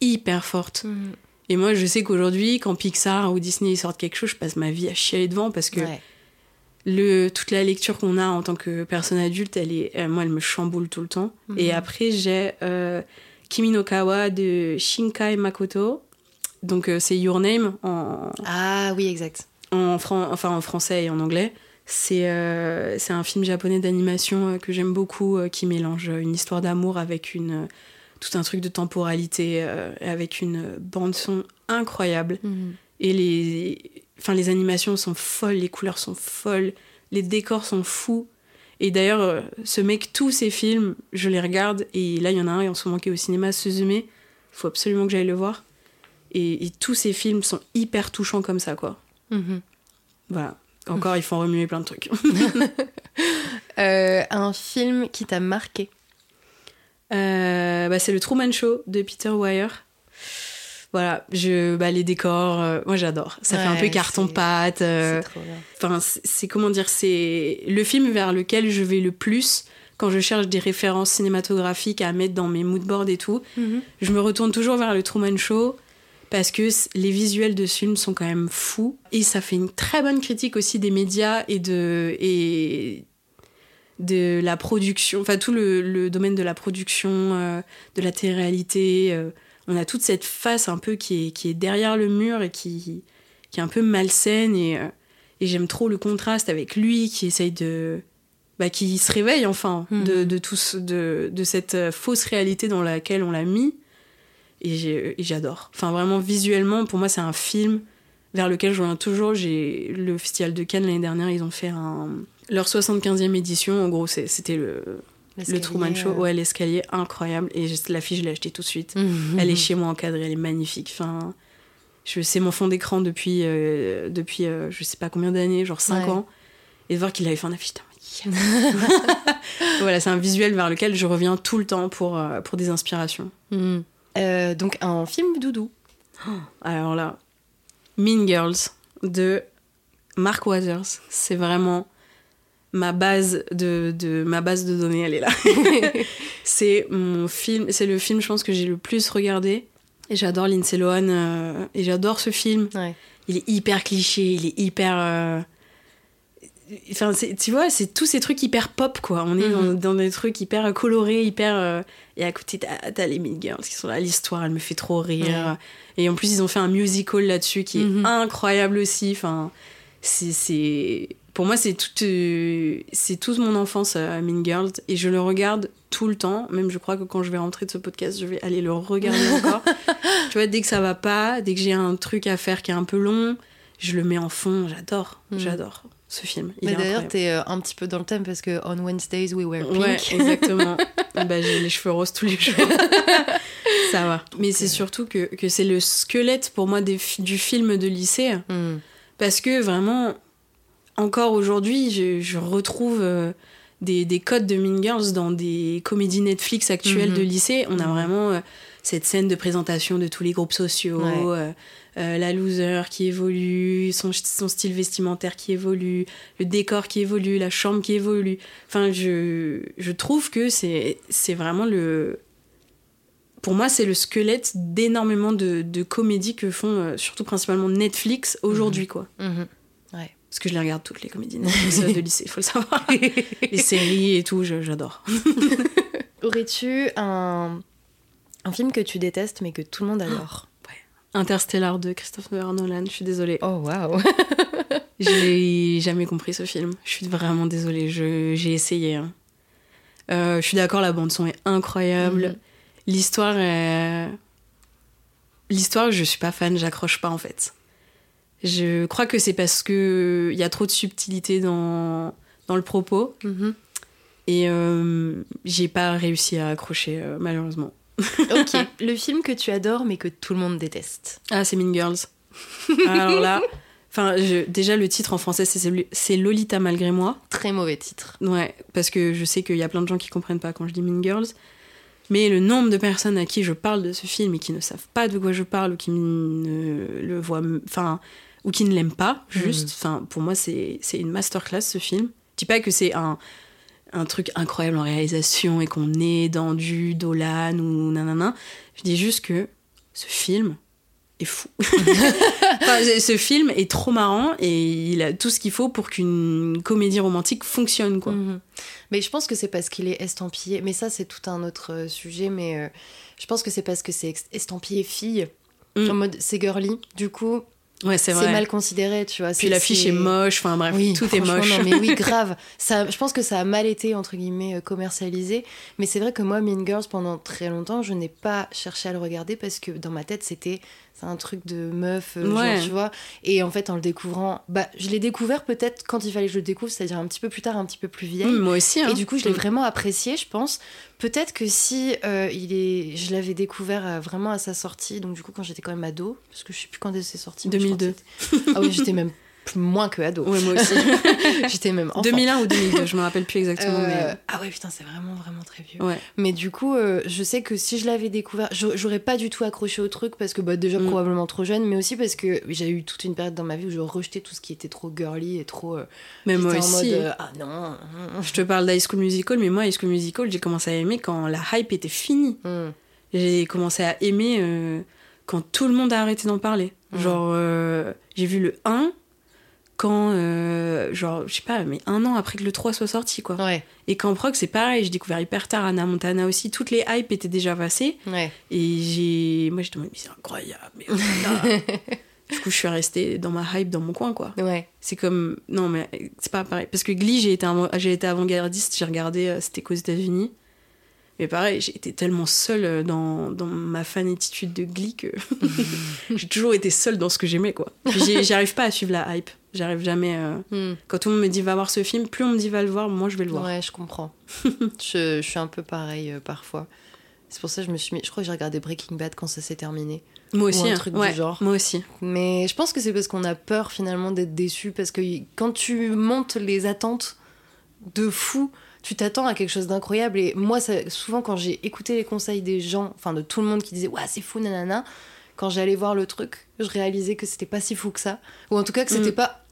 hyper fortes. Mhm. Et moi je sais qu'aujourd'hui quand Pixar ou Disney sortent quelque chose, je passe ma vie à chialer devant parce que Ouais. le toute la lecture qu'on a en tant que personne adulte, elle est euh, moi elle me chamboule tout le temps. Mhm. Et après j'ai euh, Kimi no Kawa de Shinkai Makoto. Donc euh, c'est Your Name en, Ah oui, exact. en, fran- enfin, en français et en anglais. C'est euh, un film japonais d'animation euh, que j'aime beaucoup, euh, qui mélange une histoire d'amour avec une, euh, tout un truc de temporalité, euh, avec une bande-son incroyable. Mhm. Et les, enfin, les animations sont folles, les couleurs sont folles, les décors sont fous. Et d'ailleurs, euh, ce mec, tous ses films, je les regarde. Et là, il y en a un en ce moment qui est au cinéma, Suzume. Il faut absolument que j'aille le voir. Et, et tous ces films sont hyper touchants comme ça, quoi. Mhm. Voilà. Encore, ils font remuer plein de trucs. Euh, un film qui t'a marqué. Euh, bah, c'est le Truman Show de Peter Weir. Voilà, je, bah, les décors, euh, moi j'adore. Ça fait un peu carton-pâte. Enfin, c'est c'est comment dire, c'est le film vers lequel je vais le plus quand je cherche des références cinématographiques à mettre dans mes moodboards et tout. Mhm. Je me retourne toujours vers le Truman Show parce que les visuels de ce film sont quand même fous et ça fait une très bonne critique aussi des médias et de et de la production, enfin tout le, le domaine de la production, euh, de la télé-réalité. euh, on a toute cette face un peu qui est, qui est derrière le mur et qui, qui est un peu malsaine et, euh, et j'aime trop le contraste avec lui qui essaye de bah, qui se réveille enfin Mhm. de, de, tout de, de cette fausse réalité dans laquelle on l'a mis et j'adore enfin vraiment visuellement pour moi c'est un film vers lequel je reviens toujours j'ai le festival de Cannes l'année dernière ils ont fait un leur 75e édition en gros c'était le, Truman Show euh, ouais l'escalier incroyable et l'affiche je l'ai achetée tout de suite elle est chez moi encadrée, elle est magnifique. Enfin, c'est mon fond d'écran depuis, euh, depuis euh, je sais pas combien d'années, genre 5 Ouais. ans. Et de voir qu'il avait fait un affiche, yes. voilà, c'est un visuel vers lequel je reviens tout le temps pour, euh, pour des inspirations. Mhm. Euh, donc un film doudou. Alors là, Mean Girls de Mark Waters, c'est vraiment ma base de, de ma base de données, elle est là. c'est mon film, c'est le film je pense que j'ai le plus regardé et j'adore Lindsay Lohan euh, et j'adore ce film. Ouais. Il est hyper cliché, il est hyper euh, Enfin, tu vois, c'est tous ces trucs hyper pop, quoi. On est dans, Mhm. dans des trucs hyper colorés, hyper. euh, et à côté, t'as les Mean Girls qui sont là. L'histoire, elle me fait trop rire. Et en plus, ils ont fait un musical là-dessus qui est Mhm. incroyable aussi. Enfin, c'est. Pour moi, c'est toute, euh, c'est toute mon enfance, euh, Mean Girls. Et je le regarde tout le temps. Même, je crois que quand je vais rentrer de ce podcast, je vais aller le regarder encore. tu vois, dès que ça va pas, dès que j'ai un truc à faire qui est un peu long, je le mets en fond. J'adore. Mhm. J'adore ce film. Il Mais d'ailleurs, t'es euh, un petit peu dans le thème parce que on Wednesdays we wear pink. Ouais, exactement. bah, j'ai les cheveux roses tous les jours. Ça va. Mais c'est surtout que, que c'est le squelette pour moi des du film de lycée. Hmm. Parce que vraiment, encore aujourd'hui, je, je retrouve euh, des, des codes de Mean Girls dans des comédies Netflix actuelles Mhm. de lycée. On a Mhm. vraiment euh, cette scène de présentation de tous les groupes sociaux, Ouais. euh, euh, la loser qui évolue, son, son style vestimentaire qui évolue, le décor qui évolue, la chambre qui évolue. Enfin, je, je trouve que c'est vraiment le. Pour moi, c'est le squelette d'énormément de, de comédies que font, euh, surtout principalement Netflix aujourd'hui, quoi. Mhm. Ouais. Parce que je les regarde toutes les comédies Netflix de lycée, il faut le savoir. les séries et tout, j'adore. Aurais-tu un... un film que tu détestes mais que tout le monde adore Interstellar de Christopher Nolan, je suis désolée. Oh waouh J'ai jamais compris ce film. Je suis vraiment désolée, j'ai essayé. hein. Euh, je suis d'accord, la bande-son est incroyable. Mhm. L'histoire est... L'histoire, je suis pas fan, j'accroche pas en fait. Je crois que c'est parce que il y a trop de subtilité dans, dans le propos Mhm. et euh, j'ai pas réussi à accrocher euh, malheureusement. Ok. le film que tu adores mais que tout le monde déteste. Ah, c'est Mean Girls. Alors là, enfin, je- déjà le titre en français c'est Lolita malgré moi. Très mauvais titre. Ouais, parce que je sais qu'il y a plein de gens qui comprennent pas quand je dis Mean Girls. Mais le nombre de personnes à qui je parle de ce film et qui ne savent pas de quoi je parle ou qui ne le voient, enfin, ou qui ne l'aiment pas, juste, enfin, pour moi c'est c'est une masterclass ce film. Je dis pas que c'est un un truc incroyable en réalisation et qu'on est dans du Dolan ou nanana. Je dis juste que ce film est fou. Enfin, ce film est trop marrant et il a tout ce qu'il faut pour qu'une comédie romantique fonctionne, quoi. Mhm. Mais je pense que c'est parce qu'il est estampillé. Mais ça, c'est tout un autre euh, sujet. Mais euh, je pense que c'est parce que c'est estampillé fille. Mm. En mode, c'est girly. Du coup, Ouais, c'est mal considéré, tu vois. Puis l'affiche c'est- est moche, enfin bref, Oui, tout est moche. non, mais oui, grave. Ça, je pense que ça a mal été, entre guillemets, euh, commercialisé. Mais c'est vrai que moi, Mean Girls, pendant très longtemps, je n'ai pas cherché à le regarder parce que dans ma tête, c'était c'est un truc de meuf, euh, Ouais. genre, tu vois. Et en fait, en le découvrant, bah, je l'ai découvert peut-être quand il fallait que je le découvre, c'est-à-dire un petit peu plus tard, un petit peu plus vieille. Mm, moi aussi. Hein. Et du coup, je l'ai Mm. vraiment apprécié, je pense. Peut-être que si euh, il est, je l'avais découvert euh, vraiment à sa sortie, donc du coup quand j'étais quand même ado, parce que je sais plus quand c'est sorti. mais je crois que 2002. c'était- Ah oui, j'étais même moins que ado. Ouais, moi aussi. j'étais même enfant. 2001 ou 2002, je me rappelle plus exactement. Euh, mais... Ah ouais, putain, c'est vraiment, vraiment très vieux. Ouais. Mais du coup, euh, je sais que si je l'avais découvert, j'a- j'aurais pas du tout accroché au truc parce que bah, déjà Mm. probablement trop jeune, mais aussi parce que j'ai eu toute une période dans ma vie où je rejetais tout ce qui était trop girly et trop. euh, Mais moi en aussi. mode, euh, ah non. Je te parle d'High School Musical, mais moi, High School Musical, j'ai commencé à aimer quand la hype était finie. Mm. J'ai commencé à aimer quand tout le monde a arrêté d'en parler. Mm. Genre, euh, j'ai vu le 1 quand, euh, genre, je sais pas, mais un an après que le 3 soit sorti, quoi. Ouais, Et quand Proc, c'est pareil, j'ai découvert hyper tard Anna Montana aussi. Toutes les hypes étaient déjà passées. ouais. Et j'ai. Moi, j'étais mais c'est incroyable. Mais voilà. du coup, je suis restée dans ma hype dans mon coin, quoi. Ouais. C'est comme. Non, mais c'est pas pareil. Parce que Glee, j'ai été, j'ai été avant-gardiste, j'ai regardé, euh, c'était qu'aux États-Unis. Mais pareil, j'ai été tellement seule euh, dans, dans ma fanatitude de Glee que j'ai toujours été seule dans ce que j'aimais, quoi. J'arrive pas à suivre la hype. J'arrive jamais. euh, Mm. Quand tout le monde me dit va voir ce film, plus on me dit va le voir, moi je vais le voir. Ouais, je comprends. je, je suis un peu pareil euh, parfois. C'est pour ça que je me suis mis. Je crois que j'ai regardé Breaking Bad quand ça s'est terminé. Moi aussi, un hein. truc du genre. Moi aussi. Mais je pense que c'est parce qu'on a peur finalement d'être déçu. Parce que quand tu montes les attentes de fou, tu t'attends à quelque chose d'incroyable. Et moi, ça- souvent, quand j'ai écouté les conseils des gens, enfin de tout le monde qui disait Ouais, c'est fou, nanana, quand j'allais voir le truc, je réalisais que c'était pas si fou que ça. Ou en tout cas que c'était Mm. pas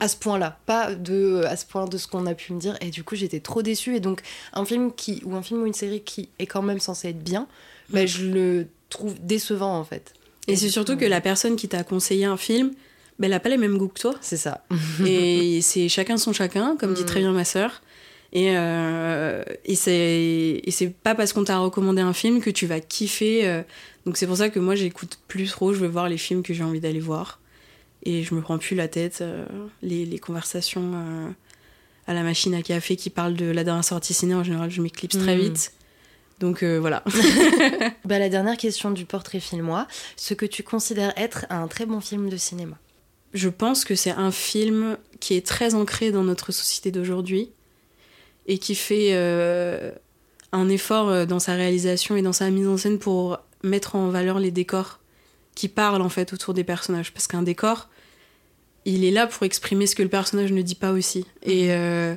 à ce point-là, pas de à ce point de ce qu'on a pu me dire. Et du coup, j'étais trop déçue. Et donc, un film qui ou un film ou une série qui est quand même censé être bien, bah, je le trouve décevant en fait. Et c'est surtout que la personne qui t'a conseillé un film, ben, elle a pas les mêmes goûts que toi. C'est ça. et c'est chacun son chacun, comme dit Mm. très bien ma sœur. Et, euh, et c'est pas parce qu'on t'a recommandé un film que tu vas kiffer. euh. donc c'est pour ça que moi j'écoute plus trop, je veux voir les films que j'ai envie d'aller voir. Et je me prends plus la tête. euh, les, les conversations euh, à la machine à café qui parlent de la dernière sortie ciné, en général je m'éclipse très Mm. vite. Donc euh, voilà. Bah, la dernière question du portrait filmois, ce que tu considères être un très bon film de cinéma? Je pense que c'est un film qui est très ancré dans notre société d'aujourd'hui et qui fait euh, un effort euh, dans sa réalisation et dans sa mise en scène pour mettre en valeur les décors qui parlent en fait autour des personnages. Parce qu'un décor, il est là pour exprimer ce que le personnage ne dit pas aussi. Et euh,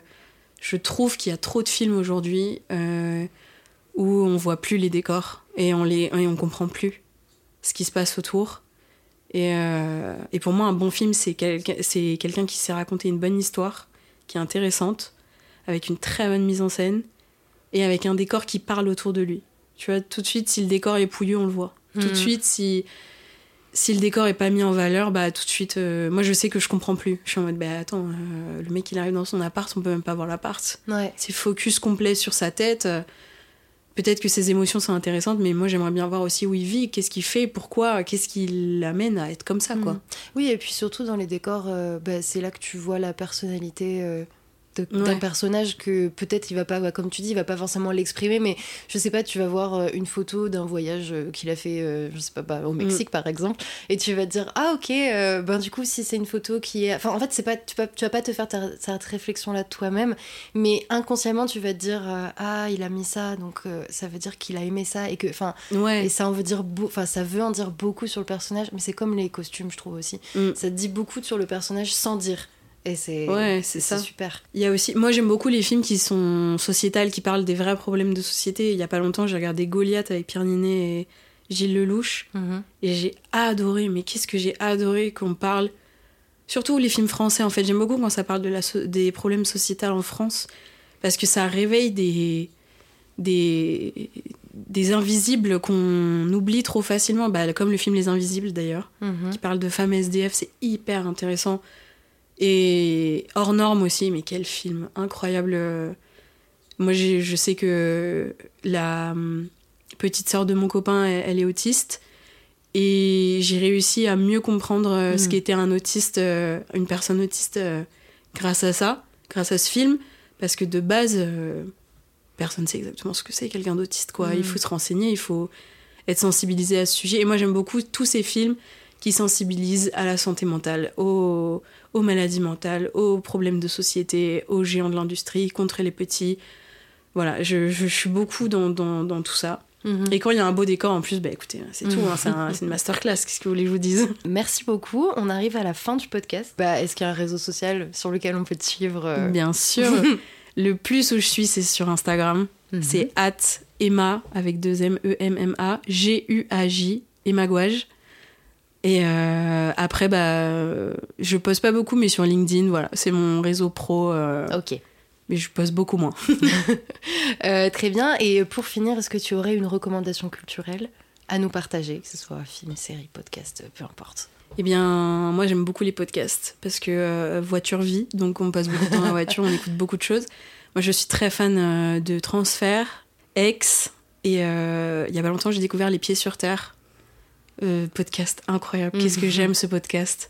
je trouve qu'il y a trop de films aujourd'hui euh, où on voit plus les décors et on les et on comprend plus ce qui se passe autour. Et, euh, et pour moi, un bon film, c'est c'est quelqu'un qui sait raconter une bonne histoire, qui est intéressante, avec une très bonne mise en scène, et avec un décor qui parle autour de lui. Tu vois, tout de suite, si le décor est pouilleux, on le voit. Tout de Mhm. suite, si, si le décor est pas mis en valeur, bah tout de suite, euh, moi je sais que je comprends plus. Je suis en mode, bah attends, euh, le mec il arrive dans son appart, on peut même pas voir l'appart. Ouais. C'est focus complet sur sa tête. euh, Peut-être que ses émotions sont intéressantes, mais moi j'aimerais bien voir aussi où il vit, qu'est-ce qu'il fait, pourquoi, qu'est-ce qui l'amène à être comme ça, quoi. Mm. Oui, et puis surtout dans les décors, euh, bah, c'est là que tu vois la personnalité d'un Ouais. personnage que peut-être il va pas, comme tu dis, il va pas forcément l'exprimer, mais je sais pas, tu vas voir euh, une photo d'un voyage euh, qu'il a fait, euh, je sais pas, bah, au Mexique par exemple, et tu vas te dire ah ok, euh, ben du coup si c'est une photo qui est, enfin en fait c'est pas, tu, vas- tu vas pas te faire ta- cette réflexion là toi-même, mais inconsciemment tu vas te dire euh, ah il a mis ça, donc euh, ça veut dire qu'il a aimé ça et que, enfin Ouais, et ça en veut dire enfin ça veut en dire beaucoup sur le personnage mais c'est comme les costumes je trouve aussi Mm. ça te dit beaucoup sur le personnage sans dire et c'est Ouais, c'est ça. super Il y a aussi, moi j'aime beaucoup les films qui sont sociétales, qui parlent des vrais problèmes de société. Il y a pas longtemps, j'ai regardé Goliath avec Pierre Ninet et Gilles Lelouch, Mhm. et j'ai adoré. Mais qu'est-ce que j'ai adoré qu'on parle, surtout les films français. En fait, j'aime beaucoup quand ça parle de la so- des problèmes sociétals en France, parce que ça réveille des des des invisibles qu'on oublie trop facilement, bah, comme le film Les Invisibles d'ailleurs Mhm. qui parle de femmes SDF, c'est hyper intéressant. Et hors norme aussi, mais quel film incroyable. Euh, Moi, je sais que la hum, petite sœur de mon copain, elle, elle est autiste. Et j'ai réussi à mieux comprendre euh, ce Mm. qu'était un autiste, euh, une personne autiste, grâce à ça, grâce à ce film. Parce que de base, personne ne sait exactement ce que c'est quelqu'un d'autiste. quoi. Il faut se renseigner, il faut être sensibilisé à ce sujet. Et moi, j'aime beaucoup tous ces films qui sensibilisent à la santé mentale, aux, aux maladies mentales, aux problèmes de société, aux géants de l'industrie, contre les petits. Voilà, je, je suis beaucoup dans, dans, dans tout ça. Mhm. Et quand il y a un beau décor en plus, bah écoutez, c'est tout, hein, c'est un- c'est une masterclass, qu'est-ce que vous voulez que je vous dise? Merci beaucoup on arrive à la fin du podcast bah, est-ce qu'il y a un réseau social sur lequel on peut te suivre euh, Bien sûr, le plus où je suis, c'est sur Instagram. Mhm. C'est at Emma avec deux M E M M A G U A J Emma Gouage. Et euh, après bah je poste pas beaucoup mais sur LinkedIn voilà c'est mon réseau pro euh, ok mais je poste beaucoup moins. Euh, très bien et pour finir est-ce que tu aurais une recommandation culturelle à nous partager que ce soit film série podcast peu importe? Eh bien moi j'aime beaucoup les podcasts parce que voiture vie donc on passe beaucoup de temps dans la voiture on écoute beaucoup de choses. Moi je suis très fan de Transfert, Ex et il y a pas longtemps j'ai découvert Les Pieds sur Terre. Euh, podcast incroyable. Qu'est-ce que j'aime ce podcast.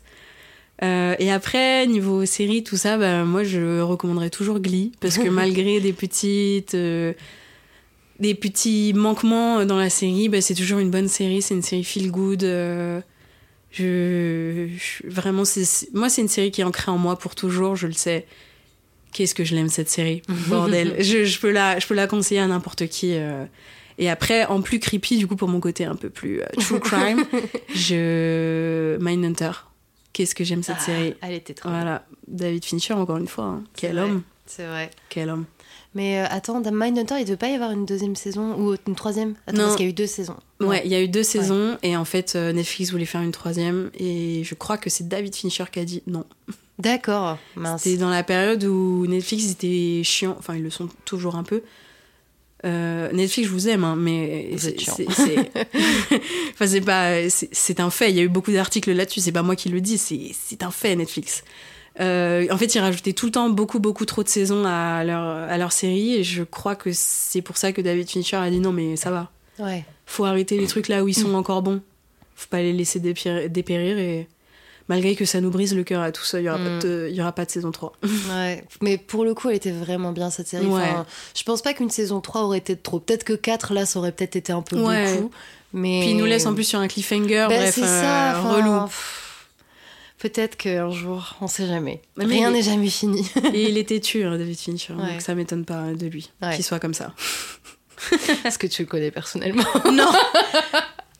Euh, et après, niveau série, tout ça, bah, moi je recommanderais toujours Glee parce que malgré des petites. euh, des petits manquements dans la série, bah, c'est toujours une bonne série, c'est une série feel good. je, je- vraiment, c'est, c'est- moi c'est une série qui est ancrée en moi pour toujours, je le sais. Qu'est-ce que je l'aime cette série, bordel. je, je peux la, je peux la conseiller à n'importe qui. Et après, en plus creepy, du coup, pour mon côté un peu plus euh, true crime, je. Mindhunter. Qu'est-ce que j'aime cette Ah, série. elle était trop. Voilà, David Fincher, encore une fois. hein. Quel vrai. homme, c'est vrai quel homme. mais euh, attends dans Mindhunter il ne devait pas y avoir une deuxième saison ou une troisième? Attends Non. parce qu'il y a eu deux saisons Ouais, il y a eu deux saisons et en fait euh, Netflix voulait faire une troisième et je crois que c'est David Fincher qui a dit non. d'accord mince C'était dans la période où Netflix était chiant, enfin ils le sont toujours un peu, Euh, Netflix, je vous aime, hein, mais c'est enfin, pas, c'est- un fait. Il y a eu beaucoup d'articles là-dessus. C'est pas moi qui le dis, c'est c'est un fait Netflix. Euh, en fait, ils rajoutaient tout le temps beaucoup, beaucoup trop de saisons à leur, à leur série, et je crois que c'est pour ça que David Fincher a dit non, mais ça va. Ouais. Faut arrêter les trucs là où ils sont encore bons. Faut pas les laisser dépérir, dépérir et malgré que ça nous brise le cœur à tout ça, il y aura, Mm. pas de, il y aura pas de saison 3. Ouais, mais pour le coup, elle était vraiment bien cette série. Ouais. Enfin, je pense pas qu'une saison 3 aurait été de trop. Peut-être que 4, là, ça aurait peut-être été un peu Ouais. beaucoup. Mais... Puis ils nous laissent en plus sur un cliffhanger, Bah, bref, euh, ça, relou. pff, Peut-être qu'un jour, on sait jamais. Mais Rien il- n'est jamais fini. Et il est têtu, hein, David Fincher, Ouais. donc ça m'étonne pas de lui Ouais. qu'il soit comme ça. Est-ce que tu le connais personnellement non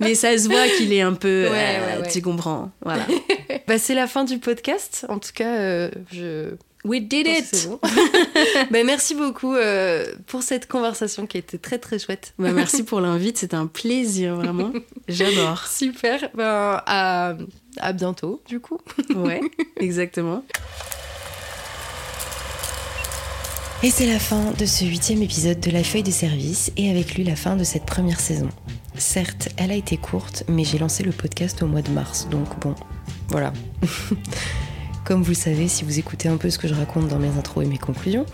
Mais ça se voit qu'il est un peu. Ouais, euh, ouais, ouais. Tu comprends. Voilà. bah, C'est la fin du podcast. En tout cas, euh, je. We did c'est bon. Bah, merci beaucoup euh, pour cette conversation qui a été très très chouette. Bah, merci pour l'invite, c'était un plaisir, vraiment. J'adore. Super. Ben, à, à bientôt, du coup. Ouais, exactement. Et c'est la fin de ce huitième épisode de la feuille de service et avec lui la fin de cette première saison. Certes, elle a été courte, mais j'ai lancé le podcast au mois de mars, donc bon, voilà. Comme vous le savez, si vous écoutez un peu ce que je raconte dans mes intros et mes conclusions,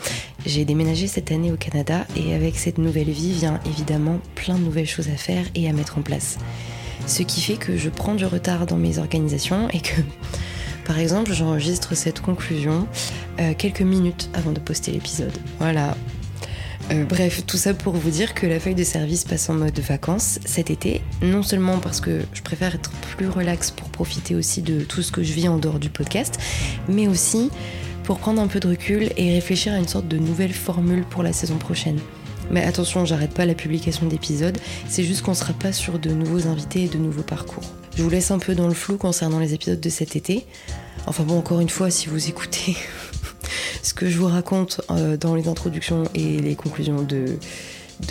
j'ai déménagé cette année au Canada et avec cette nouvelle vie vient évidemment plein de nouvelles choses à faire et à mettre en place. Ce qui fait que je prends du retard dans mes organisations et que, par exemple, j'enregistre cette conclusion euh, quelques minutes avant de poster l'épisode. Voilà. Euh, bref, tout ça pour vous dire que la feuille de service passe en mode vacances cet été, non seulement parce que je préfère être plus relax pour profiter aussi de tout ce que je vis en dehors du podcast, mais aussi pour prendre un peu de recul et réfléchir à une sorte de nouvelle formule pour la saison prochaine. Mais attention, j'arrête pas la publication d'épisodes, c'est juste qu'on sera pas sur de nouveaux invités et de nouveaux parcours. Je vous laisse un peu dans le flou concernant les épisodes de cet été. Enfin bon, encore une fois, si vous écoutez ce que je vous raconte euh, dans les introductions et les conclusions de,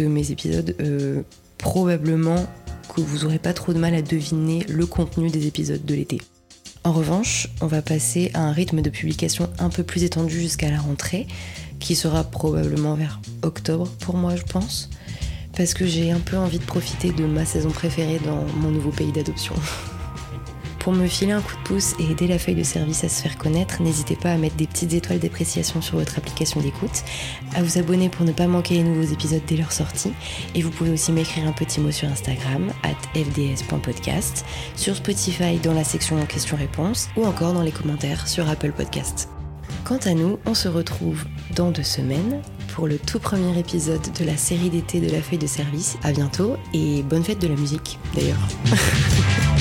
mes épisodes, euh, probablement que vous aurez pas trop de mal à deviner le contenu des épisodes de l'été. En revanche, on va passer à un rythme de publication un peu plus étendu jusqu'à la rentrée, qui sera probablement vers octobre pour moi, je pense, parce que j'ai un peu envie de profiter de ma saison préférée dans mon nouveau pays d'adoption. Pour me filer un coup de pouce et aider la feuille de service à se faire connaître, n'hésitez pas à mettre des petites étoiles d'appréciation sur votre application d'écoute, à vous abonner pour ne pas manquer les nouveaux épisodes dès leur sortie, et vous pouvez aussi m'écrire un petit mot sur Instagram, at fds.podcast, sur Spotify dans la section questions-réponses, ou encore dans les commentaires sur Apple Podcast. Quant à nous, on se retrouve dans deux semaines pour le tout premier épisode de la série d'été de la feuille de service. À bientôt et bonne fête de la musique d'ailleurs.